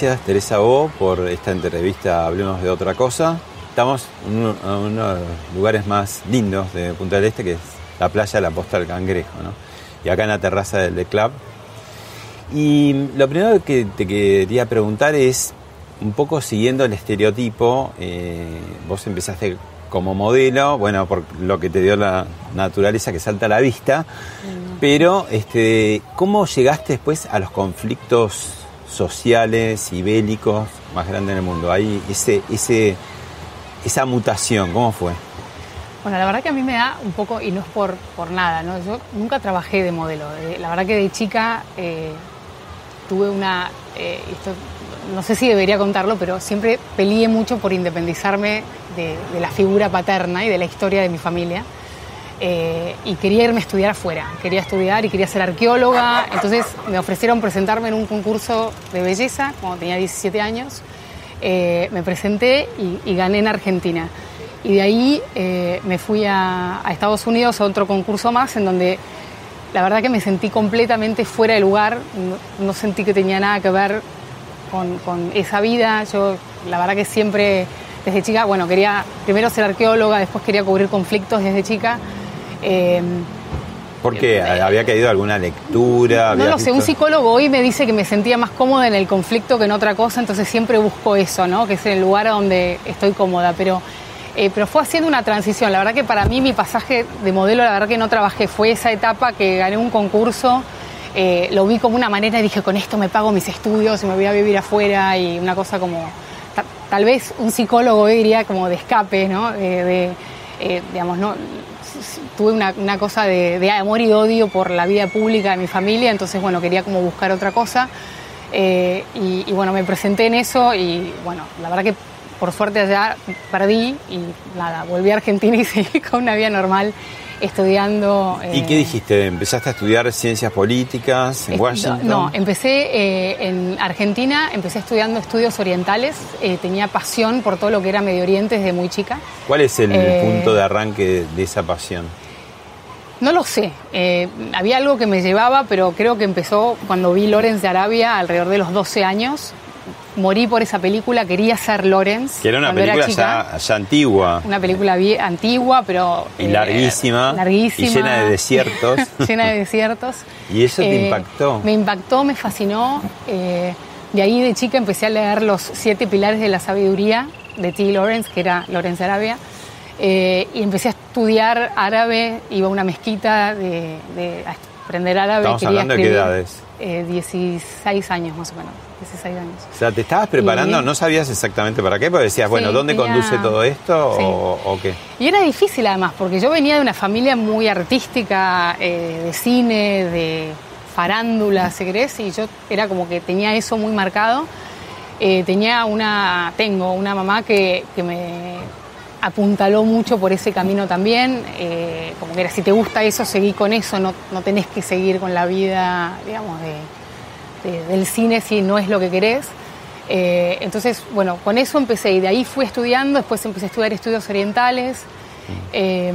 Gracias Teresa O por esta entrevista Hablemos de otra cosa. Estamos en uno, en uno de los lugares más lindos de Punta del Este, que es la playa de la Posta del Cangrejo, ¿no? Y acá en la terraza del The Club. Y lo primero que te quería preguntar es, un poco siguiendo el estereotipo, eh, vos empezaste como modelo, bueno, por lo que te dio la naturaleza que salta a la vista, pero este, ¿cómo llegaste después a los conflictos sociales y bélicos más grandes en el mundo? Ahí ese, ese, esa mutación, ¿cómo fue? Bueno, la verdad que a mí me da un poco, y no es por, por nada, ¿no? Yo nunca trabajé de modelo. Eh, La verdad que de chica eh, tuve una, eh, esto, no sé si debería contarlo, pero siempre peleé mucho por independizarme de, de la figura paterna y de la historia de mi familia. Eh, y quería irme a estudiar afuera, quería estudiar y quería ser arqueóloga, entonces me ofrecieron presentarme en un concurso de belleza cuando tenía 17 años, Eh, me presenté y, gané en Argentina. Y de ahí eh, me fui a, a Estados Unidos a otro concurso más en donde la verdad que me sentí completamente fuera de lugar, no, no sentí que tenía nada que ver con, con esa vida. Yo, la verdad que siempre, desde chica, bueno, quería primero ser arqueóloga, después quería cubrir conflictos desde chica. Eh, Porque Eh, había caído alguna lectura. no lo sé, un psicólogo hoy me dice que me sentía más cómoda en el conflicto que en otra cosa, entonces siempre busco eso, ¿no? Que es el lugar donde estoy cómoda, pero, eh, pero fue haciendo una transición. La verdad que para mí mi pasaje de modelo, la verdad que no trabajé, fue esa etapa que gané un concurso, eh, lo vi como una manera y dije, con esto me pago mis estudios y me voy a vivir afuera y una cosa como, ta- tal vez un psicólogo hoy diría como de escape, ¿no? Eh, de, digamos, no, tuve una, cosa de, amor y odio por la vida pública de mi familia, entonces, bueno, quería como buscar otra cosa. Eh, y, y, bueno, me presenté en eso y bueno, la verdad que por suerte allá perdí y nada, volví a Argentina y seguí con una vida normal estudiando. ¿Y eh, qué dijiste? ¿Empezaste a estudiar ciencias políticas en Washington? No, empecé eh, en Argentina, empecé estudiando estudios orientales, eh, tenía pasión por todo lo que era Medio Oriente desde muy chica. ¿Cuál es el Eh, punto de arranque de esa pasión? No lo sé, eh, había algo que me llevaba, pero creo que empezó cuando vi Lawrence de Arabia alrededor de los 12 años. Morí por esa película, quería ser Lawrence. Que era una película chica. ya, ya antigua Una película antigua, pero... y eh, larguísima, larguísima. y llena de desiertos. llena de desiertos. ¿Y eso te Eh, impactó? Me impactó, me fascinó. eh, de ahí de chica empecé a leer los siete pilares de la sabiduría de T. Lawrence, que era Lawrence Arabia. y empecé a estudiar árabe, iba a una mezquita de, de- a aprender árabe. Estamos quería hablando de qué edades. eh, 16 años más o menos, 16 años. O sea, ¿te estabas preparando? Y- ¿No sabías exactamente para qué? Porque decías, bueno, Sí, ¿dónde tenía- conduce todo esto Sí. o, o qué? Y era difícil además, porque yo venía de una familia muy artística, eh, de cine, de farándula, si querés, y yo era como que tenía eso muy marcado. Eh, tenía una, tengo una mamá que, que me apuntaló mucho por ese camino también, eh, como que era, si te gusta eso, seguí con eso, no, no tenés que seguir con la vida, digamos, de, de- del cine si no es lo que querés. Eh, entonces, bueno, con eso empecé y de ahí fui estudiando, después empecé a estudiar estudios orientales. Eh,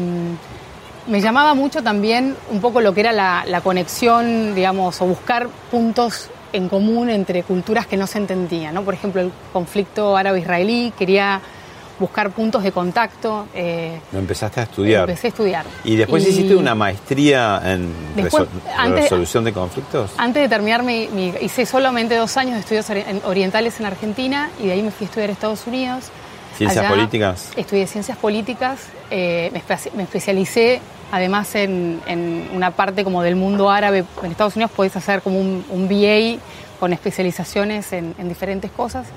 me llamaba mucho también un poco lo que era la, la conexión, digamos, o buscar puntos en común entre culturas que no se entendían, ¿no? Por ejemplo, el conflicto árabe-israelí, quería buscar puntos de contacto. Eh, Lo empezaste a estudiar. Empecé a estudiar. ¿Y después hiciste una maestría en resolución de conflictos? Antes de terminar, mi, hice solamente dos años de estudios orientales en Argentina y de ahí me fui a estudiar a Estados Unidos. ¿Ciencias políticas? Estudié ciencias políticas, eh, me, especialicé además en, una parte como del mundo árabe. En Estados Unidos puedes hacer como un, un BA con especializaciones en, diferentes cosas.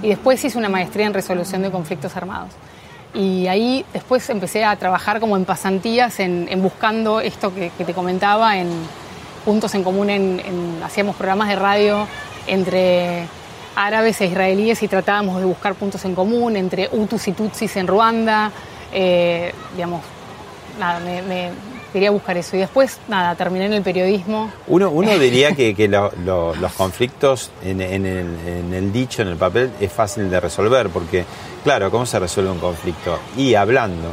Y después hice una maestría en resolución de conflictos armados. Y ahí después empecé a trabajar como en pasantías, en, buscando esto que, te comentaba, en puntos en común, en, hacíamos programas de radio entre árabes e israelíes y tratábamos de buscar puntos en común entre Hutus y Tutsis en Ruanda. Eh, digamos, nada, me, quería buscar eso. Y después, nada, terminé en el periodismo. Uno, uno diría que, que los conflictos en, el, dicho, en el papel, es fácil de resolver, porque, claro, ¿cómo se resuelve un conflicto? Y hablando.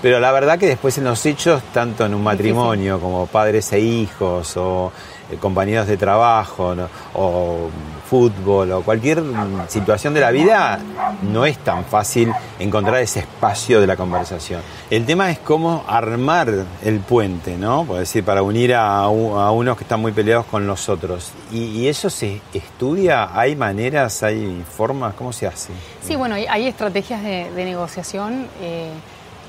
Pero la verdad que después en los hechos, tanto en un matrimonio como padres e hijos, o compañeros de trabajo o fútbol o cualquier situación de la vida, no es tan fácil encontrar ese espacio de la conversación. El tema es cómo armar el puente, ¿no? Por decir, para unir a, unos que están muy peleados con los otros. ¿Y, eso se estudia? ¿Hay maneras, hay formas? ¿Cómo se hace? Sí, bueno, hay, estrategias de, negociación eh,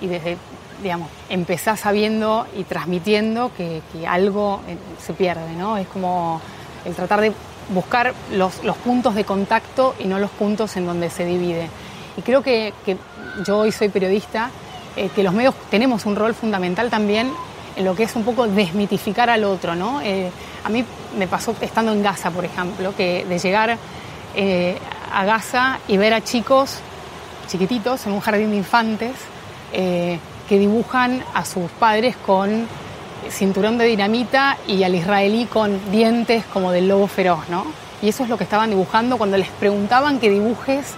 y desde digamos, empezás sabiendo y transmitiendo que, algo eh, se pierde, ¿no? Es como el tratar de buscar los, puntos de contacto y no los puntos en donde se divide. Y creo que, yo hoy soy periodista, eh, que los medios tenemos un rol fundamental también en lo que es un poco desmitificar al otro, ¿no? Eh, a mí me pasó estando en Gaza, por ejemplo, que de llegar a Gaza y ver a chicos chiquititos en un jardín de infantes, que dibujan a sus padres con cinturón de dinamita y al israelí con dientes como del lobo feroz, ¿no? Y eso es lo que estaban dibujando cuando les preguntaban que dibujes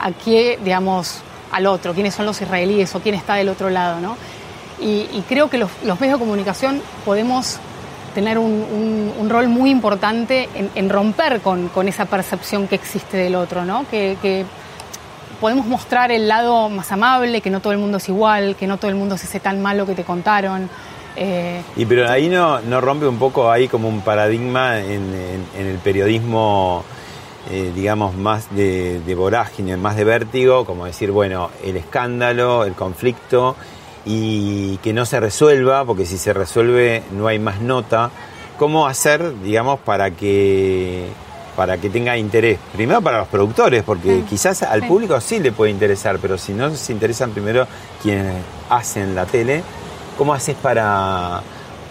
a qué, digamos, al otro, quiénes son los israelíes o quién está del otro lado, ¿no? Y, creo que los, medios de comunicación podemos tener un, rol muy importante en, romper con, esa percepción que existe del otro, ¿no? que podemos mostrar el lado más amable, que no todo el mundo es igual, que no todo el mundo es ese tan malo que te contaron. Eh, y pero ahí no, no rompe un poco ahí como un paradigma en, el periodismo, eh, digamos, más de, de, vorágine, más de vértigo, como decir, bueno, el escándalo, el conflicto, y que no se resuelva, porque si se resuelve no hay más nota. ¿Cómo hacer, digamos, para que para que tenga interés. Primero para los productores, porque quizás al público sí le puede interesar, pero si no se interesan primero quienes hacen la tele, ¿cómo haces para,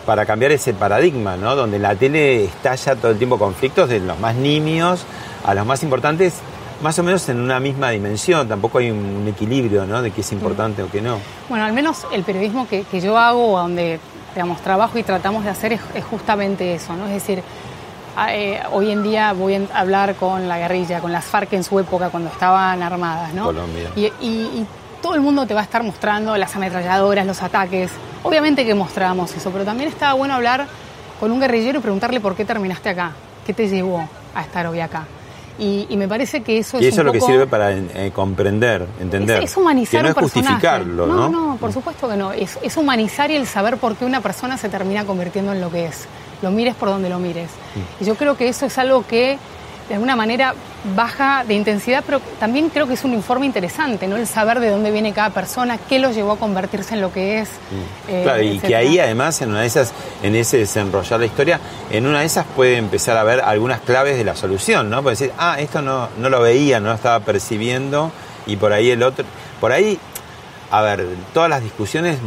para cambiar ese paradigma, ¿no? donde la tele estalla todo el tiempo conflictos de los más nimios a los más importantes, más o menos en una misma dimensión, tampoco hay un equilibrio ¿no? de qué es importante o qué no. Bueno, al menos el periodismo que, yo hago, donde digamos, trabajo y tratamos de hacer es, es justamente eso, ¿no? es decir, eh, hoy en día voy a hablar con la guerrilla, con las FARC en su época cuando estaban armadas, ¿no? Colombia. Y, todo el mundo te va a estar mostrando las ametralladoras, los ataques. Obviamente que mostramos eso, pero también estaba bueno hablar con un guerrillero y preguntarle por qué terminaste acá, qué te llevó a estar hoy acá. Y, me parece que eso es. Y eso es lo que sirve para eh, comprender, entender. Es, humanizar que no es justificarlo, ¿no? No, no, por supuesto que no. Es, es humanizar y el saber por qué una persona se termina convirtiendo en lo que es lo mires por donde lo mires. Y yo creo que eso es algo que de alguna manera baja de intensidad, pero también creo que es un informe interesante, ¿no? El saber de dónde viene cada persona, qué lo llevó a convertirse en lo que es. Eh, claro, y que ahí además en una de esas, en ese desenrollar la historia, en una de esas puede empezar a ver algunas claves de la solución, ¿no? Puede decir, ah, esto no, no lo veía, no lo estaba percibiendo, y por ahí el otro. Por ahí a ver, todas las discusiones,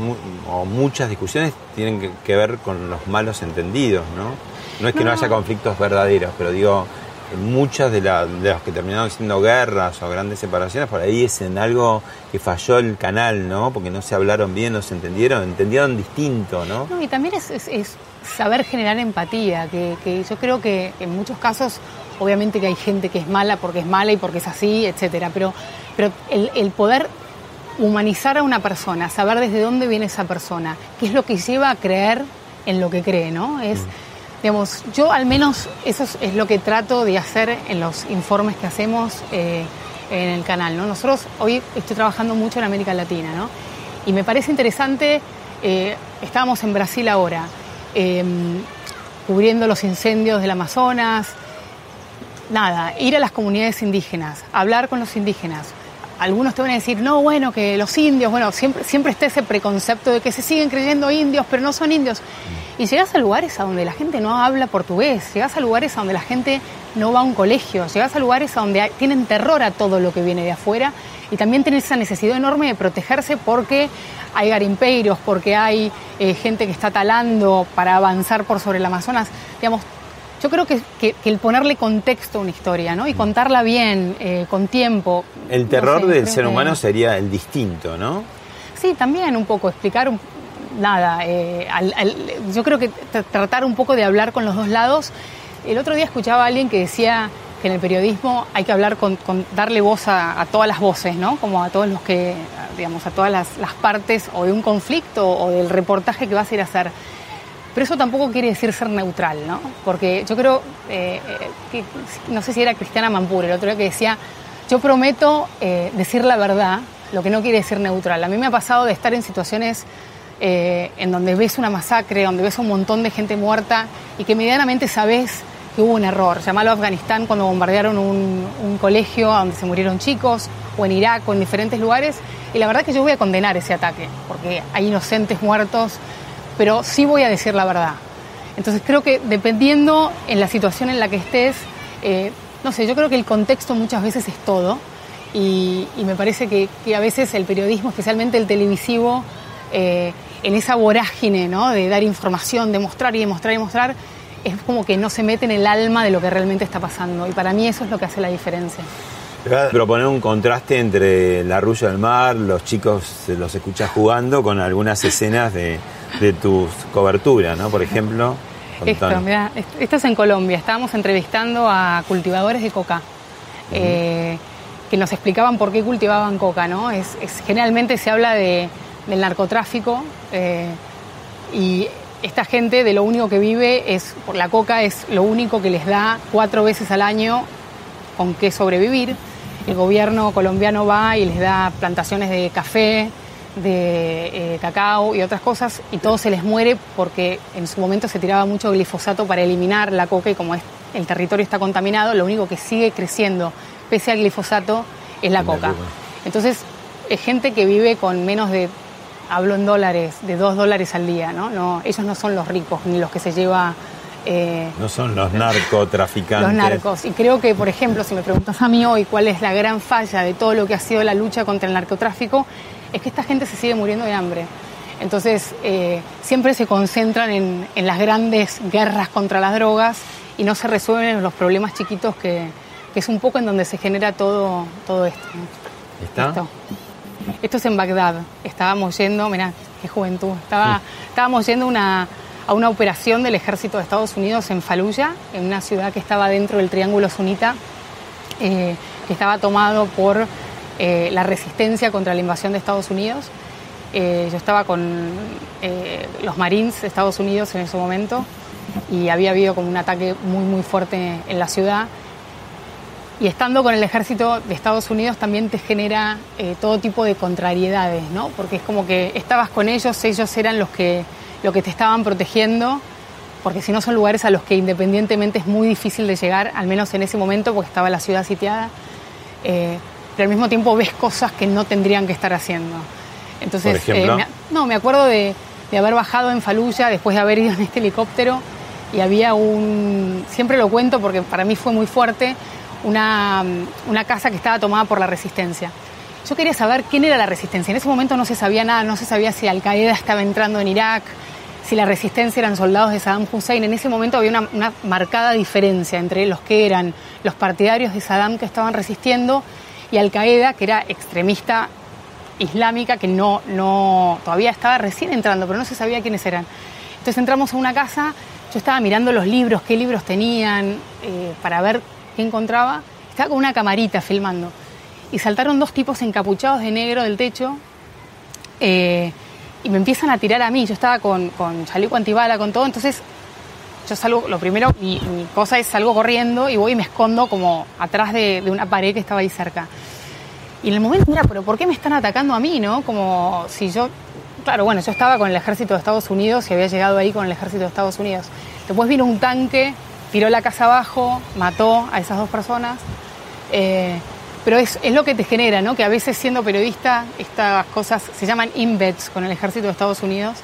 o muchas discusiones, tienen que, ver con los malos entendidos, ¿no? No es que no, haya conflictos verdaderos, pero digo, muchas de, las que terminaron siendo guerras o grandes separaciones, por ahí es en algo que falló el canal, ¿no? Porque no se hablaron bien, no se entendieron, entendieron distinto, ¿no? no y también es, saber generar empatía, que, yo creo que en muchos casos, obviamente que hay gente que es mala porque es mala y porque es así, etcétera, pero, pero el, el poder humanizar a una persona, saber desde dónde viene esa persona, qué es lo que lleva a creer en lo que cree, ¿no? Es, mm. digamos, yo al menos eso es, lo que trato de hacer en los informes que hacemos, eh, en el canal. ¿no? Nosotros hoy estoy trabajando mucho en América Latina, ¿no? Y me parece interesante, eh, estábamos en Brasil ahora, em, cubriendo los incendios del Amazonas, nada, ir a las comunidades indígenas, hablar con los indígenas. Algunos te van a decir, no, bueno, que los indios, bueno, siempre, siempre está ese preconcepto de que se siguen creyendo indios, pero no son indios. Y llegas a lugares a donde la gente no habla portugués, llegas a lugares a donde la gente no va a un colegio, llegas a lugares a donde tienen terror a todo lo que viene de afuera y también tienes esa necesidad enorme de protegerse porque hay garimpeiros, porque hay eh, gente que está talando para avanzar por sobre el Amazonas. Digamos, yo creo que, el ponerle contexto a una historia, ¿no? Y contarla bien, eh, con tiempo. El terror del ser humano sería el distinto, ¿no? Sí, también un poco, explicar un, nada, eh, yo creo que tratar un poco de hablar con los dos lados. El otro día escuchaba a alguien que decía que en el periodismo hay que hablar con, darle voz a, todas las voces, ¿no? Como a todos los que, digamos, a todas las, partes o de un conflicto o del reportaje que vas a ir a hacer. Pero eso tampoco quiere decir ser neutral, ¿no? Porque yo creo, eh, eh, que, no sé si era Cristiana Mampur, el otro día que decía, yo prometo decir la verdad, lo que no quiere decir neutral. A mí me ha pasado de estar en situaciones eh, en donde ves una masacre, donde ves un montón de gente muerta y que medianamente sabes que hubo un error. Llamalo a Afganistán cuando bombardearon un, colegio donde se murieron chicos, o en Irak, o en diferentes lugares. Y la verdad que yo voy a condenar ese ataque, porque hay inocentes muertos, pero sí voy a decir la verdad. Entonces creo que dependiendo en la situación en la que estés, eh, no sé, yo creo que el contexto muchas veces es todo. Y, me parece que, a veces el periodismo, especialmente el televisivo, eh, en esa vorágine ¿no? de dar información, de mostrar y demostrar y mostrar, es como que no se mete en el alma de lo que realmente está pasando. Y para mí eso es lo que hace la diferencia. proponer un contraste entre la rulla del mar, los chicos los escuchas jugando con algunas escenas de, de tus coberturas, ¿no? Por ejemplo. Esto, esto es en Colombia. Estábamos entrevistando a cultivadores de coca. Eh, que nos explicaban por qué cultivaban coca, ¿no? es, generalmente se habla de, del narcotráfico eh, y esta gente de lo único que vive es, por la coca es lo único que les da cuatro veces al año con qué sobrevivir. El gobierno colombiano va y les da plantaciones de café, de eh, cacao y otras cosas y todo se les muere porque en su momento se tiraba mucho glifosato para eliminar la coca y como el territorio está contaminado, lo único que sigue creciendo pese al glifosato es la coca. Entonces es gente que vive con menos de hablo en dólares, de dos dólares al día, ¿no? no ellos no son los ricos ni los que se lleva... Eh, no son los narcotraficantes. Los narcos. Y creo que, por ejemplo, si me preguntas a mí hoy cuál es la gran falla de todo lo que ha sido la lucha contra el narcotráfico, es que esta gente se sigue muriendo de hambre. Entonces, eh, siempre se concentran en, las grandes guerras contra las drogas y no se resuelven los problemas chiquitos que, es un poco en donde se genera todo, todo esto. ¿Está? Esto es en Bagdad. Estábamos yendo, mirá, qué juventud. Estaba, estábamos yendo una, a una operación del ejército de Estados Unidos en Fallujah, en una ciudad que estaba dentro del Triángulo Sunita, eh, que estaba tomado por eh, la resistencia contra la invasión de Estados Unidos. Eh, yo estaba con los Marines de Estados Unidos en ese momento y había habido como un ataque muy muy fuerte en la ciudad y estando con el ejército de Estados Unidos también te genera eh, todo tipo de contrariedades, ¿no? Porque es como que estabas con ellos, ellos eran los que, lo que te estaban protegiendo, porque si no son lugares a los que independientemente es muy difícil de llegar, al menos en ese momento, porque estaba la ciudad sitiada, eh, pero al mismo tiempo ves cosas que no tendrían que estar haciendo. Entonces, eh, no, me acuerdo de, de haber bajado en Faluya después de haber ido en este helicóptero y había un, siempre lo cuento porque para mí fue muy fuerte, una, una casa que estaba tomada por la resistencia. Yo quería saber quién era la resistencia. En ese momento no se sabía nada, no se sabía si Al Qaeda estaba entrando en Irak, si la resistencia eran soldados de Saddam Hussein. En ese momento había una, marcada diferencia entre los que eran los partidarios de Saddam que estaban resistiendo y Al Qaeda, que era extremista islámica, que no, no, todavía estaba recién entrando, pero no se sabía quiénes eran. Entonces entramos a una casa, yo estaba mirando los libros, qué libros tenían, eh, para ver que encontraba, estaba con una camarita filmando. Y saltaron dos tipos encapuchados de negro del techo eh, y me empiezan a tirar a mí. Yo estaba con, con chaleco antibala, con todo, entonces yo salgo, lo primero, mi, cosa es salgo corriendo y voy y me escondo como atrás de, una pared que estaba ahí cerca. Y en el momento, mira, pero ¿por qué me están atacando a mí, no? Como si yo, claro, bueno, yo estaba con el ejército de Estados Unidos y había llegado ahí con el ejército de Estados Unidos. Después vino un tanque, tiró la casa abajo, mató a esas dos personas. Eh, pero es, es, lo que te genera, ¿no? Que a veces siendo periodista, estas cosas se llaman embeds con el ejército de Estados Unidos,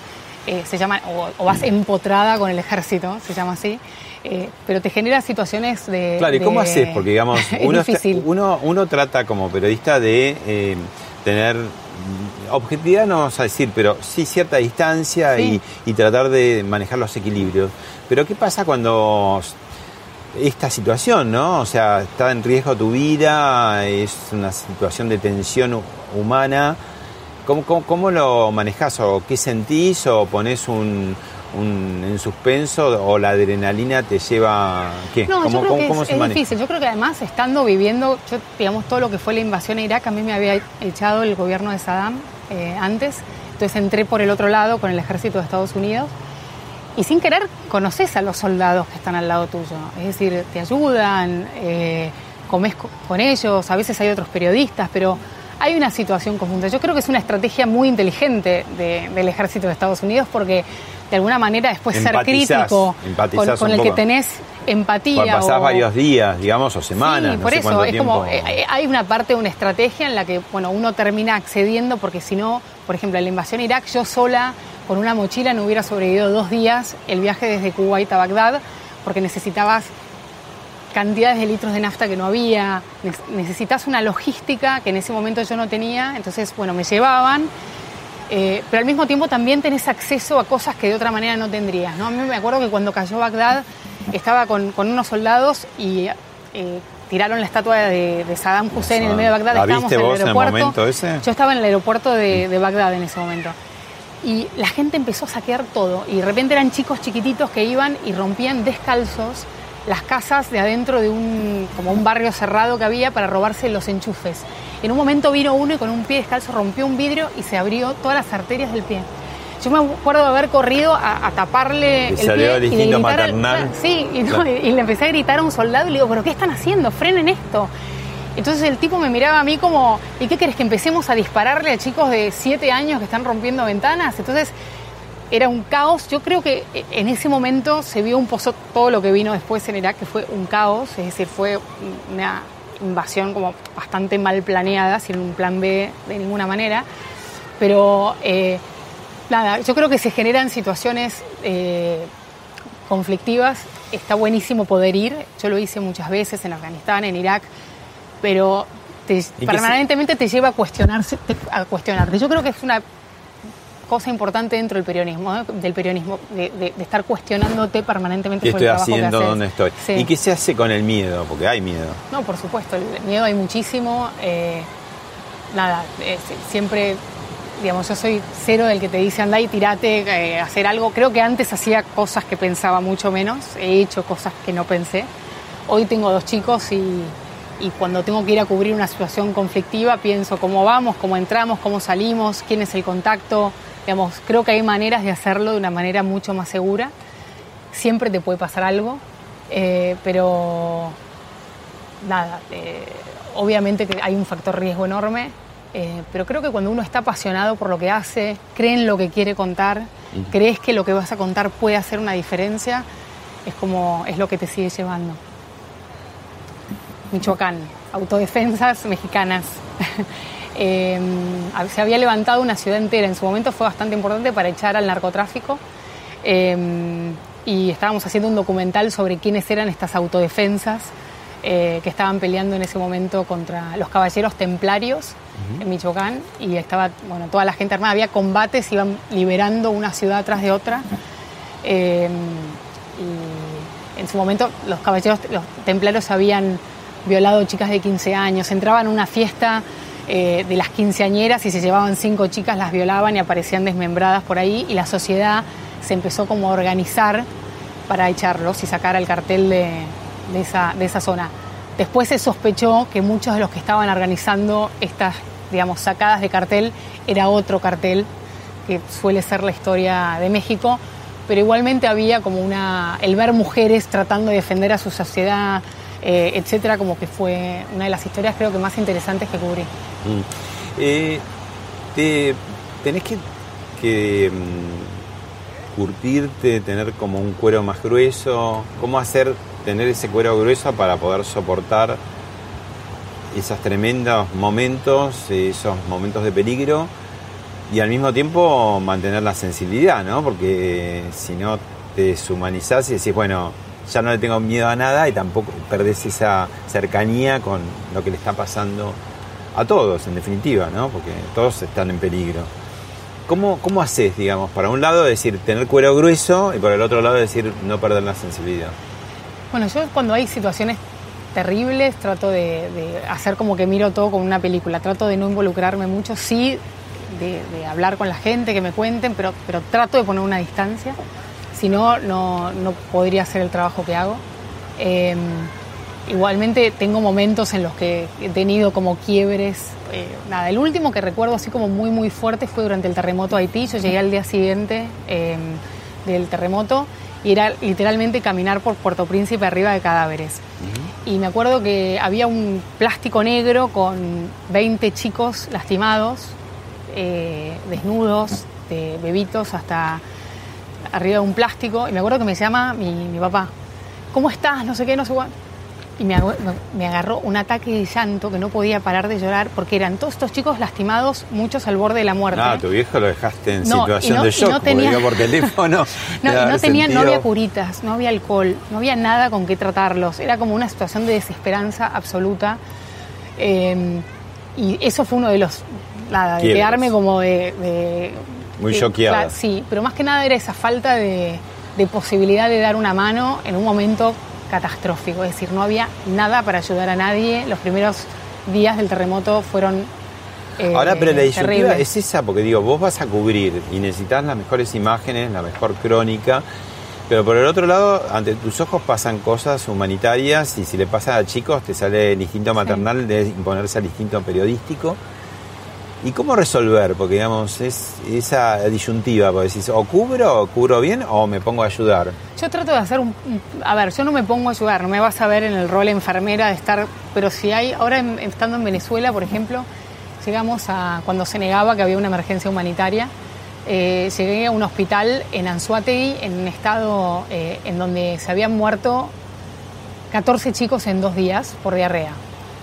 eh, se llaman, o, vas empotrada con el ejército, se llama así, eh, pero te genera situaciones de... Claro, ¿y cómo haces? Porque, digamos, uno, uno, uno, trata como periodista de eh, tener objetividad, no vamos a decir, pero sí cierta distancia Y, y tratar de manejar los equilibrios. Pero ¿qué pasa cuando esta situación, ¿no? O sea, está en riesgo tu vida, es una situación de tensión humana. ¿Cómo, cómo, lo manejas o qué sentís o pones un, en suspenso o la adrenalina te lleva qué? No, ¿Cómo, yo creo que es, difícil. Yo creo que además estando viviendo, yo, digamos todo lo que fue la invasión a Irak, a mí me había echado el gobierno de Saddam eh, antes, entonces entré por el otro lado con el ejército de Estados Unidos. Y sin querer conoces a los soldados que están al lado tuyo. Es decir, te ayudan, eh, comes con ellos, a veces hay otros periodistas, pero hay una situación conjunta. Yo creo que es una estrategia muy inteligente del ejército de Estados Unidos porque de alguna manera después ser crítico con, el que tenés empatía. pasás varios días, digamos, o semanas. Sí, por eso, es como, eh, hay una parte, una estrategia en la que, bueno, uno termina accediendo porque si no, por ejemplo, en la invasión a Irak, yo sola con una mochila no hubiera sobrevivido dos días el viaje desde Kuwait a Bagdad, porque necesitabas cantidades de litros de nafta que no había, necesitas una logística que en ese momento yo no tenía, entonces, bueno, me llevaban, eh, pero al mismo tiempo también tenés acceso a cosas que de otra manera no tendrías, ¿no? A mí me acuerdo que cuando cayó Bagdad estaba con, unos soldados y eh, tiraron la estatua de, Saddam Hussein en el medio de Bagdad, estábamos en el aeropuerto. ese? Yo estaba en el aeropuerto de, de Bagdad en ese momento y la gente empezó a saquear todo y de repente eran chicos chiquititos que iban y rompían descalzos las casas de adentro de un como un barrio cerrado que había para robarse los enchufes. En un momento vino uno y con un pie descalzo rompió un vidrio y se abrió todas las arterias del pie. Yo me acuerdo de haber corrido a, taparle el pie y de maternal. sí, y, y, le empecé a gritar a un soldado y le digo, pero ¿qué están haciendo? Frenen esto. Entonces el tipo me miraba a mí como, ¿y qué querés que empecemos a dispararle a chicos de 7 años que están rompiendo ventanas? Entonces era un caos. Yo creo que en ese momento se vio un pozo todo lo que vino después en Irak, que fue un caos, es decir, fue una invasión como bastante mal planeada, sin un plan B de ninguna manera. Pero eh, nada, yo creo que se generan situaciones eh, conflictivas. Está buenísimo poder ir. Yo lo hice muchas veces en Afganistán, en Irak pero permanentemente te lleva a cuestionarse, a cuestionarte. Yo creo que es una cosa importante dentro del periodismo, del periodismo, de, estar cuestionándote permanentemente. ¿Qué estoy haciendo? ¿Dónde estoy? ¿Y qué se hace con el miedo? Porque hay miedo. No, por supuesto, el miedo hay muchísimo. Eh, nada, siempre, digamos, yo soy cero del que te dice anda y tirate, eh, hacer algo. Creo que antes hacía cosas que pensaba mucho menos, he hecho cosas que no pensé. Hoy tengo dos chicos y y cuando tengo que ir a cubrir una situación conflictiva pienso cómo vamos, cómo entramos, cómo salimos, quién es el contacto. Digamos, creo que hay maneras de hacerlo de una manera mucho más segura. Siempre te puede pasar algo, eh, pero nada, eh, obviamente que hay un factor riesgo enorme, eh, pero creo que cuando uno está apasionado por lo que hace, cree en lo que quiere contar, crees que lo que vas a contar puede hacer una diferencia, es como es lo que te sigue llevando. Michoacán, autodefensas mexicanas. Em, se había levantado una ciudad entera, en su momento fue bastante importante para echar al narcotráfico em, y estábamos haciendo un documental sobre quiénes eran estas autodefensas eh, que estaban peleando en ese momento contra los caballeros templarios en Michoacán y estaba bueno, toda la gente armada, había combates, iban liberando una ciudad tras de otra. Em, y en su momento los caballeros, los templarios habían violado chicas de 15 años, entraban a una fiesta eh, de las quinceañeras y se llevaban cinco chicas, las violaban y aparecían desmembradas por ahí y la sociedad se empezó como a organizar para echarlos y sacar al cartel de, esa, de esa zona. Después se sospechó que muchos de los que estaban organizando estas, digamos, sacadas de cartel era otro cartel, que suele ser la historia de México, pero igualmente había como una, el ver mujeres tratando de defender a su sociedad, eh, etcétera, como que fue una de las historias creo que más interesantes que cubrí. Mm. Eh, te, tenés que, que mm, curtirte, tener como un cuero más grueso. ¿Cómo hacer tener ese cuero grueso para poder soportar esos tremendos momentos, esos momentos de peligro y al mismo tiempo mantener la sensibilidad, ¿no? Porque si no te deshumanizás y decís, bueno, ya no le tengo miedo a nada y tampoco perdés esa cercanía con lo que le está pasando a todos, en definitiva, ¿no? Porque todos están en peligro. ¿Cómo, ¿Cómo haces, digamos, para un lado decir tener cuero grueso y por el otro lado decir no perder la sensibilidad? Bueno, yo cuando hay situaciones terribles trato de, hacer como que miro todo como una película, trato de no involucrarme mucho, sí de, hablar con la gente, que me cuenten, pero, pero trato de poner una distancia, si no, no, podría hacer el trabajo que hago. Em, igualmente tengo momentos en los que he tenido como quiebres. Eh, nada, el último que recuerdo así como muy muy fuerte fue durante el terremoto Haití. Yo llegué al día siguiente em, del terremoto y era literalmente caminar por Puerto Príncipe arriba de cadáveres. Y me acuerdo que había un plástico negro con 20 chicos lastimados, eh, desnudos, de bebitos hasta arriba de un plástico. Y me acuerdo que me llama mi, mi papá, ¿cómo estás? No sé qué, no sé cuánto y me, agarró un ataque de llanto que no podía parar de llorar porque eran todos estos chicos lastimados, muchos al borde de la muerte. No, tu viejo lo dejaste en situación de shock, no tenía... por teléfono. no, no, tenía, no había curitas, no había alcohol, no había nada con qué tratarlos. Era como una situación de desesperanza absoluta. Em, y eso fue uno de los. Nada, de quedarme como de. Muy choqueada. Sí, pero más que nada era esa falta de, de posibilidad de dar una mano en un momento catastrófico, es decir, no había nada para ayudar a nadie. Los primeros días del terremoto fueron... Eh, Ahora, pero la disyuntiva es esa, porque digo, vos vas a cubrir y necesitas las mejores imágenes, la mejor crónica, pero por el otro lado, ante tus ojos pasan cosas humanitarias y si le pasa a chicos te sale el instinto maternal de imponerse al instinto periodístico. ¿Y cómo resolver? Porque, digamos, es esa disyuntiva, porque decís, o cubro, o cubro bien, o me pongo a ayudar. Yo trato de hacer un... A ver, yo no me pongo a ayudar, no me vas a ver en el rol enfermera de estar... Pero si hay, ahora estando en Venezuela, por ejemplo, llegamos a... Cuando se negaba que había una emergencia humanitaria, eh, llegué a un hospital en Anzuategui, en un estado eh, en donde se habían muerto 14 chicos en dos días por diarrea.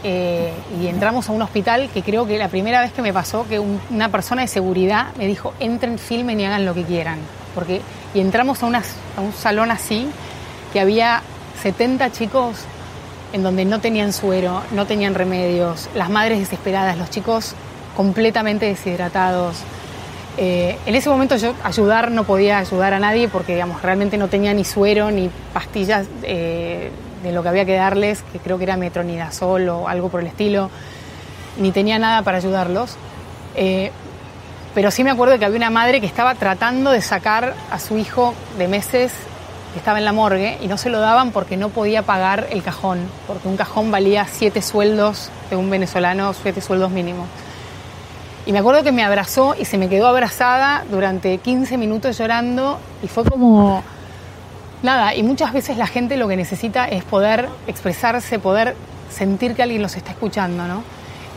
Eh, y entramos a un hospital que creo que la primera vez que me pasó que una persona de seguridad me dijo entren, filmen y hagan lo que quieran. Porque, y entramos a, a un salón así que había 70 chicos en donde no tenían suero, no tenían remedios, las madres desesperadas, los chicos completamente deshidratados. Eh, en ese momento yo ayudar no podía ayudar a nadie porque digamos, realmente no tenía ni suero ni pastillas eh, de lo que había que darles, que creo que era metronidazol o algo por el estilo, ni tenía nada para ayudarlos. Eh, pero sí me acuerdo que había una madre que estaba tratando de sacar a su hijo de meses que estaba en la morgue y no se lo daban porque no podía pagar el cajón, porque un cajón valía siete sueldos de un venezolano, siete sueldos mínimos. Y me acuerdo que me abrazó y se me quedó abrazada durante 15 minutos llorando y fue como Nada, y muchas veces la gente lo que necesita es poder expresarse, poder sentir que alguien los está escuchando, ¿no?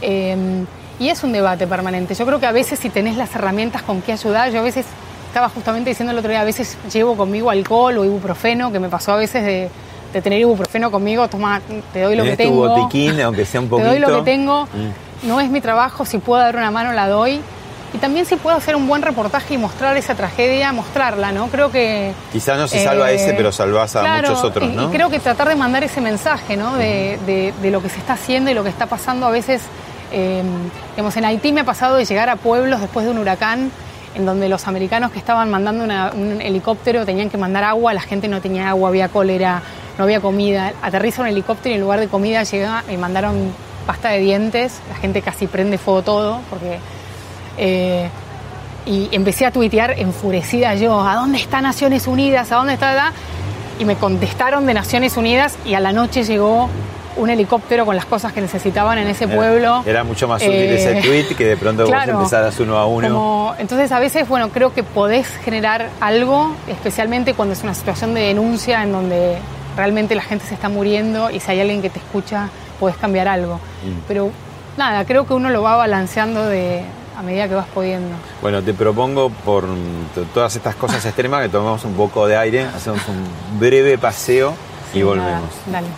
Em, y es un debate permanente. Yo creo que a veces si tenés las herramientas con qué ayudar, yo a veces estaba justamente diciendo el otro día, a veces llevo conmigo alcohol o ibuprofeno, que me pasó a veces de, tener ibuprofeno conmigo, toma, te doy lo que tengo. Tu botiquín, aunque sea un poquito. Te doy lo que tengo, mm. no es mi trabajo, si puedo dar una mano la doy. Y también si puedo hacer un buen reportaje y mostrar esa tragedia, mostrarla, ¿no? Creo que... Quizás no se salva ese, pero salvas a muchos otros, ¿no? Y, creo que tratar de mandar ese mensaje, ¿no? De, lo que se está haciendo y lo que está pasando a veces... Eh, digamos, en Haití me ha pasado de llegar a pueblos después de un huracán en donde los americanos que estaban mandando un helicóptero tenían que mandar agua, la gente no tenía agua, había cólera, no había comida. Aterriza un helicóptero y en lugar de comida llega y mandaron pasta de dientes, la gente casi prende fuego todo porque eh, y empecé a tuitear enfurecida yo, ¿a dónde está Naciones Unidas? ¿A dónde está? La? Y me contestaron de Naciones Unidas y a la noche llegó un helicóptero con las cosas que necesitaban en ese pueblo. Era, mucho más útil ese eh, tweet que de pronto vos empezaras uno a uno. entonces a veces, bueno, creo que podés generar algo, especialmente cuando es una situación de denuncia en donde realmente la gente se está muriendo y si hay alguien que te escucha, puedes cambiar algo. Pero nada, creo que uno lo va balanceando de, a medida que vas pudiendo. Bueno, te propongo por todas estas cosas extremas que tomemos un poco de aire, hacemos un breve paseo y Sí, volvemos. nada, dale.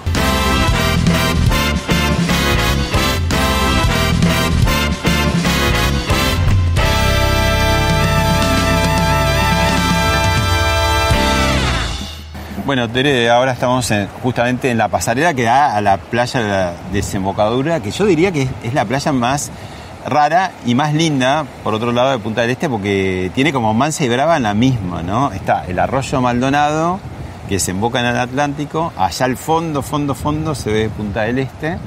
Bueno, Tere, ahora estamos en- justamente en la pasarela que da a la playa de la desembocadura, que yo diría que es, es la playa más rara y más linda, por otro lado, de Punta del Este, porque tiene como Mansa y Brava en la misma, ¿no? Está el arroyo Maldonado, que desemboca en el Atlántico, allá al fondo, fondo, fondo se ve Punta del Este,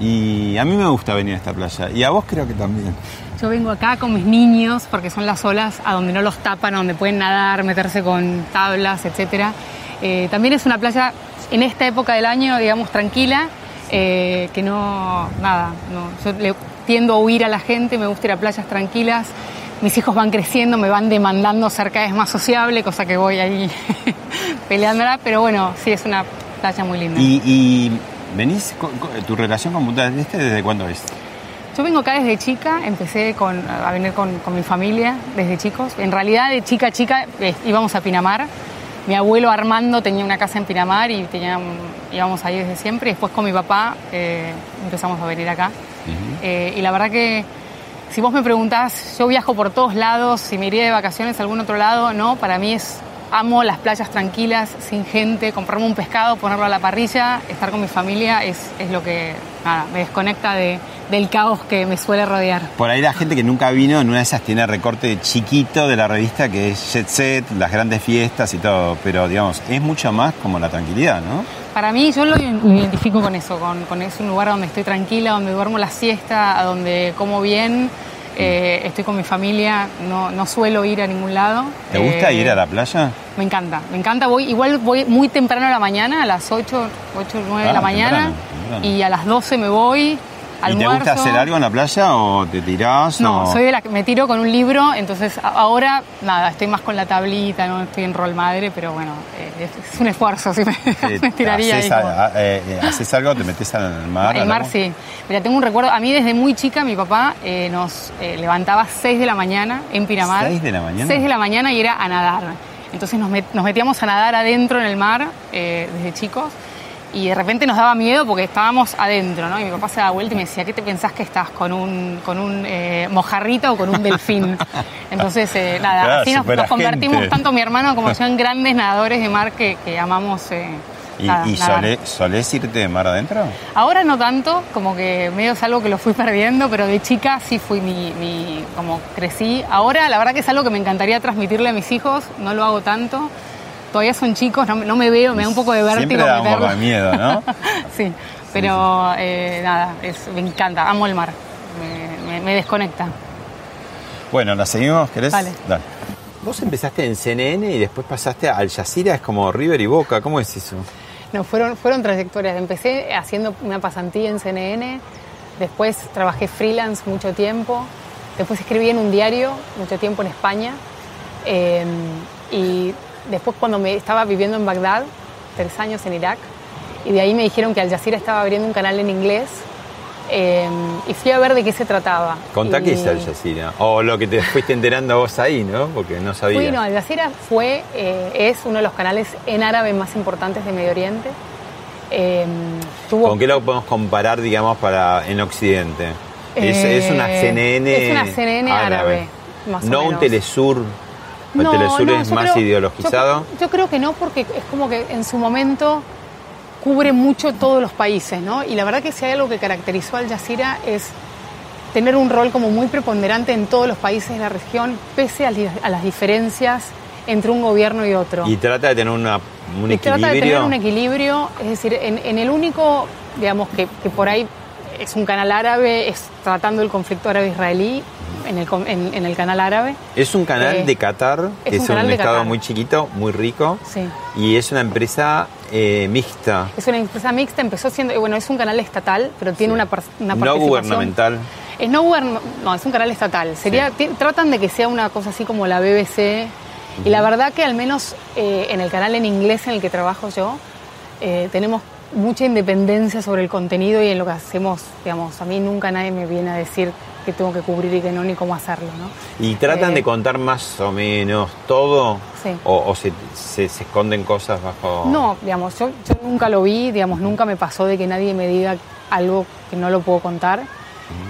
y a mí me gusta venir a esta playa, y a vos creo que también. Yo vengo acá con mis niños porque son las olas a donde no los tapan, a donde pueden nadar, meterse con tablas, etcétera. Eh, también es una playa en esta época del año, digamos, tranquila, eh, que no, nada, no, yo le tiendo a huir a la gente, me gusta ir a playas tranquilas. Mis hijos van creciendo, me van demandando ser cada vez más sociable, cosa que voy ahí peleándola, pero bueno, sí es una playa muy linda. Y, y venís, con- con- tu relación con Punta del Este, ¿desde cuándo es? Yo vengo acá desde chica, empecé con- a venir con, con mi familia desde chicos. En realidad, de chica a chica eh, íbamos a Pinamar. Mi abuelo Armando tenía una casa en Pinamar y tenía íbamos ahí desde siempre. Y después con mi papá eh, empezamos a venir acá. Eh, y la verdad que si vos me preguntás, yo viajo por todos lados, si me iría de vacaciones a algún otro lado, no, para mí es, amo las playas tranquilas, sin gente, comprarme un pescado, ponerlo a la parrilla, estar con mi familia, es, es lo que nada, me desconecta de- del caos que me suele rodear. Por ahí la gente que nunca vino, en una de esas tiene recorte chiquito de la revista que es Jet Set, las grandes fiestas y todo, pero digamos, es mucho más como la tranquilidad, ¿no? Para mí, yo lo identifico con eso, con, con es un lugar donde estoy tranquila, donde duermo la siesta, a donde como bien, eh, estoy con mi familia, no, no suelo ir a ningún lado. ¿Te gusta Eh, ir a la playa? Me encanta, me encanta. Voy, igual voy muy temprano a la mañana, a las 8, 8 9 de Ah, la mañana, temprano, temprano. y a las 12 me voy, ¿Y te gusta hacer algo en la playa o te tirás? No, o... soy de la que me tiro con un libro, entonces ahora nada, estoy más con la tablita, no estoy en rol madre, pero bueno, eh, es, es un esfuerzo, si me, Eh, me tiraría haces, a- a- eh, eh, haces algo, te metes al mar. El al mar agua? sí. Mira, tengo un recuerdo. A mí desde muy chica mi papá nos levantaba a 6 de la mañana en Pinamar. ¿Seis de la mañana? 6 de la mañana y era a nadar. Entonces nos, met- nos metíamos a nadar adentro en el mar eh, desde chicos y de repente nos daba miedo porque estábamos adentro, ¿no? Y mi papá se daba vuelta y me decía, ¿qué te pensás que estás? ¿Con un, con un eh, mojarrita o con un delfín? Entonces, eh, nada, Claro, así nos, convertimos tanto mi hermano como yo en grandes nadadores de mar que, que amamos eh, ¿Y, nada, y solé- solés irte de mar adentro? Ahora no tanto, como que medio es algo que lo fui perdiendo, pero de chica sí fui mi, mi- como crecí. Ahora la verdad que es algo que me encantaría transmitirle a mis hijos, no lo hago tanto. Todavía son chicos, no, me- no me veo, me da un poco de vértigo. Siempre da un poco de miedo, ¿no? sí, pero eh, nada, es- me encanta, amo el mar, me, me- me desconecta. Bueno, ¿la seguimos? ¿Querés? Dale. Vos empezaste en CNN y después pasaste a Al Jazeera, es como River y Boca, ¿cómo es eso? No, fueron, fueron trayectorias. Empecé haciendo una pasantía en CNN, después trabajé freelance mucho tiempo, después escribí en un diario mucho tiempo en España eh, y después cuando me estaba viviendo en Bagdad, tres años en Irak, y de ahí me dijeron que Al Jazeera estaba abriendo un canal en inglés eh, y fui a ver de qué se trataba. Contá qué es Al Jazeera. O lo que te fuiste enterando vos ahí, ¿no? Porque no sabía. Fui, no, Al Jazeera fue, eh, es uno de los canales en árabe más importantes de Medio Oriente. Eh, tuvo ¿Con qué lo podemos comparar, digamos, para en Occidente? Es, Eh, es una CNN es una CNN árabe, más o no un menos. Telesur. El No, Telesur no, es yo más creo- ideologizado. Yo, yo creo que no, porque es como que en su momento cubre mucho todos los países, ¿no? Y la verdad que si hay algo que caracterizó al Jazeera es tener un rol como muy preponderante en todos los países de la región, pese a, a las diferencias entre un gobierno y otro. Y trata de tener una, un y trata de tener equilibrio. un equilibrio, es decir, en, en el único, digamos, que, que por ahí es un canal árabe, es tratando el conflicto árabe-israelí en el, en- en el canal árabe. Es un canal Eh, de Qatar, que es es un un, canal de estado Qatar. muy chiquito, muy rico. Sí. Y es una empresa eh, mixta, Es una empresa mixta, empezó siendo, bueno, es un canal estatal, pero tiene Sí. una, una no gubernamental. Es no no, es un canal estatal. Sería, Sí. tratan de que sea una cosa así como la BBC. Y la verdad que al menos eh, en el canal en inglés en el que trabajo yo, tenemos mucha independencia sobre el contenido y en lo que hacemos, digamos, a mí nunca nadie me viene a decir que tengo que cubrir y que no, ni cómo hacerlo, ¿no? ¿Y tratan Eh, de contar más o menos todo? Sí. ¿O, o se, se- se esconden cosas bajo...? No, digamos, yo, yo nunca lo vi, digamos, nunca me pasó de que nadie me diga algo que no lo puedo contar.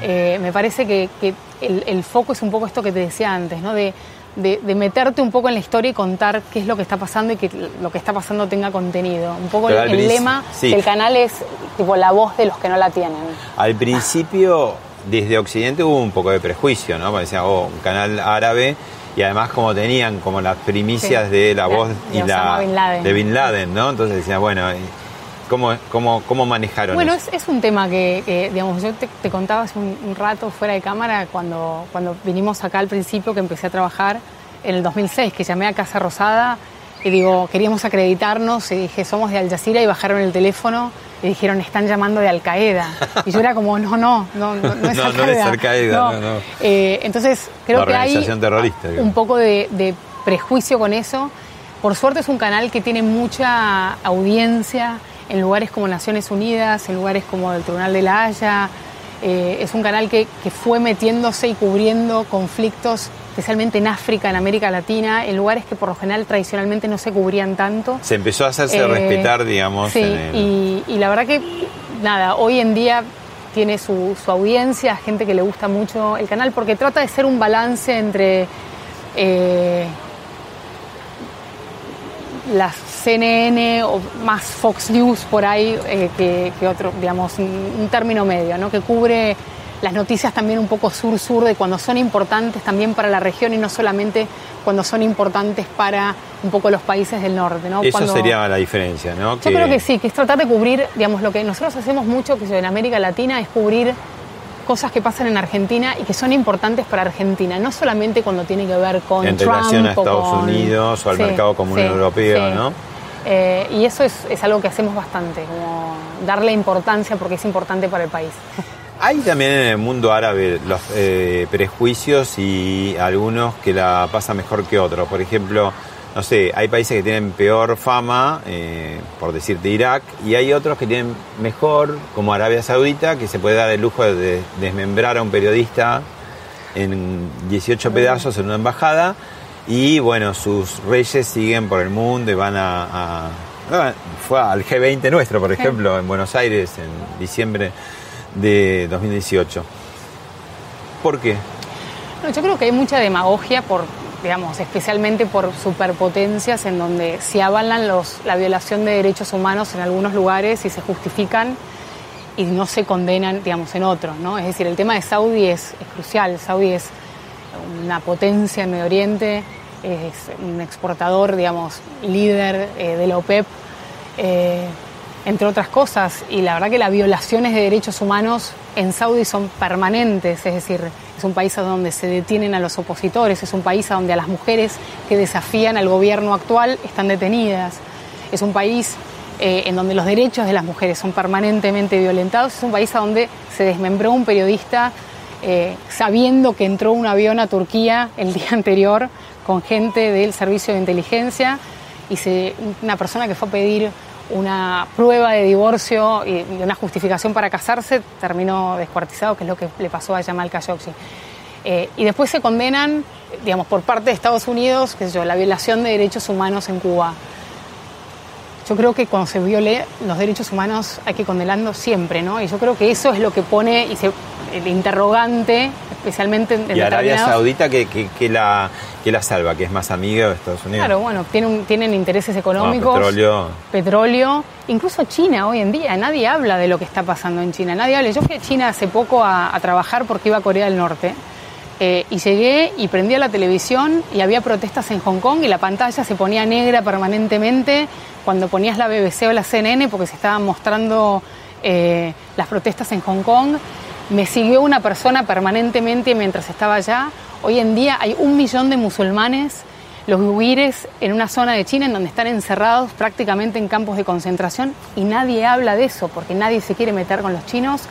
Eh, me parece que, que el, el foco es un poco esto que te decía antes, ¿no? De, de- de meterte un poco en la historia y contar qué es lo que está pasando y que lo que está pasando tenga contenido. Un poco Pero el, lema sí. del canal es tipo la voz de los que no la tienen. Al principio, desde Occidente hubo un poco de prejuicio, ¿no? Porque decían, oh, un canal árabe y además como tenían como las primicias Sí. de la voz de y la Bin Laden. de Bin Laden, ¿no? Entonces decían, bueno, ¿cómo, cómo, cómo manejaron Bueno, eso? es, es un tema que, que, digamos, yo te, te contaba hace un, un rato fuera de cámara cuando, cuando vinimos acá al principio que empecé a trabajar en el 2006, que llamé a Casa Rosada y digo, queríamos acreditarnos y dije, somos de Al Jazeera y bajaron el teléfono y dijeron, están llamando de Al Qaeda. Y yo era como, no, no, no, no, no es No, Al no es Qaeda. Al Qaeda, no, no. Eh, entonces, creo que hay un poco de, de prejuicio con eso. Por suerte es un canal que tiene mucha audiencia en lugares como Naciones Unidas, en lugares como el Tribunal de la Haya. Eh, es un canal que, que fue metiéndose y cubriendo conflictos, especialmente en África, en América Latina, en lugares que por lo general tradicionalmente no se cubrían tanto. Se empezó a hacerse Eh, respetar, digamos, Sí, en el- y, y la verdad que, nada, hoy en día tiene su, su audiencia, gente que le gusta mucho el canal, porque trata de ser un balance entre eh, las CNN o más Fox News por ahí eh, que, que otro, digamos, un, un término medio, ¿no? que cubre las noticias también un poco sur-sur de cuando son importantes también para la región y no solamente cuando son importantes para un poco los países del norte. ¿no? Eso Cuando- sería la diferencia, ¿no? yo creo que sí, que es tratar de cubrir, digamos, lo que nosotros hacemos mucho que en América Latina es cubrir cosas que pasan en Argentina y que son importantes para Argentina, no solamente cuando tiene que ver con En Trump relación a o Estados con- Unidos o al mercado común europeo, ¿no? Eh, y eso es, es algo que hacemos bastante, como darle importancia porque es importante para el país. Hay también en el mundo árabe los eh, prejuicios y algunos que la pasan mejor que otros. Por ejemplo, no sé, hay países que tienen peor fama, eh, por decirte Irak, y hay otros que tienen mejor, como Arabia Saudita, que se puede dar el lujo de desmembrar a un periodista en 18 pedazos en una embajada. Y bueno, sus reyes siguen por el mundo y van a. a- ah, fue al G20 nuestro, por ejemplo, en Buenos Aires en diciembre de 2018. ¿Por qué? No, yo creo que hay mucha demagogia por, digamos, especialmente por superpotencias en donde se avalan los, la violación de derechos humanos en algunos lugares y se justifican y no se condenan, digamos, en otros, ¿no? Es decir, el tema de Saudi es, crucial. Saudi es una potencia en Medio Oriente, es un exportador, digamos, líder eh, de la OPEP, eh, entre otras cosas. Y la verdad que las violaciones de derechos humanos en Saudi son permanentes, es decir, es un país a donde se detienen a los opositores, es un país a donde a las mujeres que desafían al gobierno actual están detenidas, es un país eh, en donde los derechos de las mujeres son permanentemente violentados, es un país a donde se desmembró un periodista eh, sabiendo que entró un avión a Turquía el día anterior con gente del servicio de inteligencia y una persona que fue a pedir una prueba de divorcio y, una justificación para casarse terminó descuartizado, que es lo que le pasó a Jamal Khashoggi. Eh, y después se condenan, digamos, por parte de Estados Unidos, qué sé la violación de derechos humanos en Cuba. Yo creo que cuando se viole los derechos humanos hay que condenarlos siempre, ¿no? Y yo creo que eso es lo que pone y se- el interrogante, especialmente en Y Arabia Saudita que, que- que la, que la salva, que es más amiga de Estados Unidos. Claro, bueno, tienen, tienen intereses Ah, económicos. petróleo. petróleo, incluso China hoy en día, nadie habla de lo que está pasando en China, nadie habla. Yo fui a China hace poco a, a trabajar porque iba a Corea del Norte eh, y llegué y prendía la televisión y había protestas en Hong Kong y la pantalla se ponía negra permanentemente cuando ponías la BBC o la CNN porque se estaban mostrando eh, las protestas en Hong Kong. Me siguió una persona permanentemente mientras estaba allá. Hoy en día hay un millón de musulmanes los uigures en una zona de China en donde están encerrados prácticamente en campos de concentración y nadie habla de eso porque nadie se quiere meter con los chinos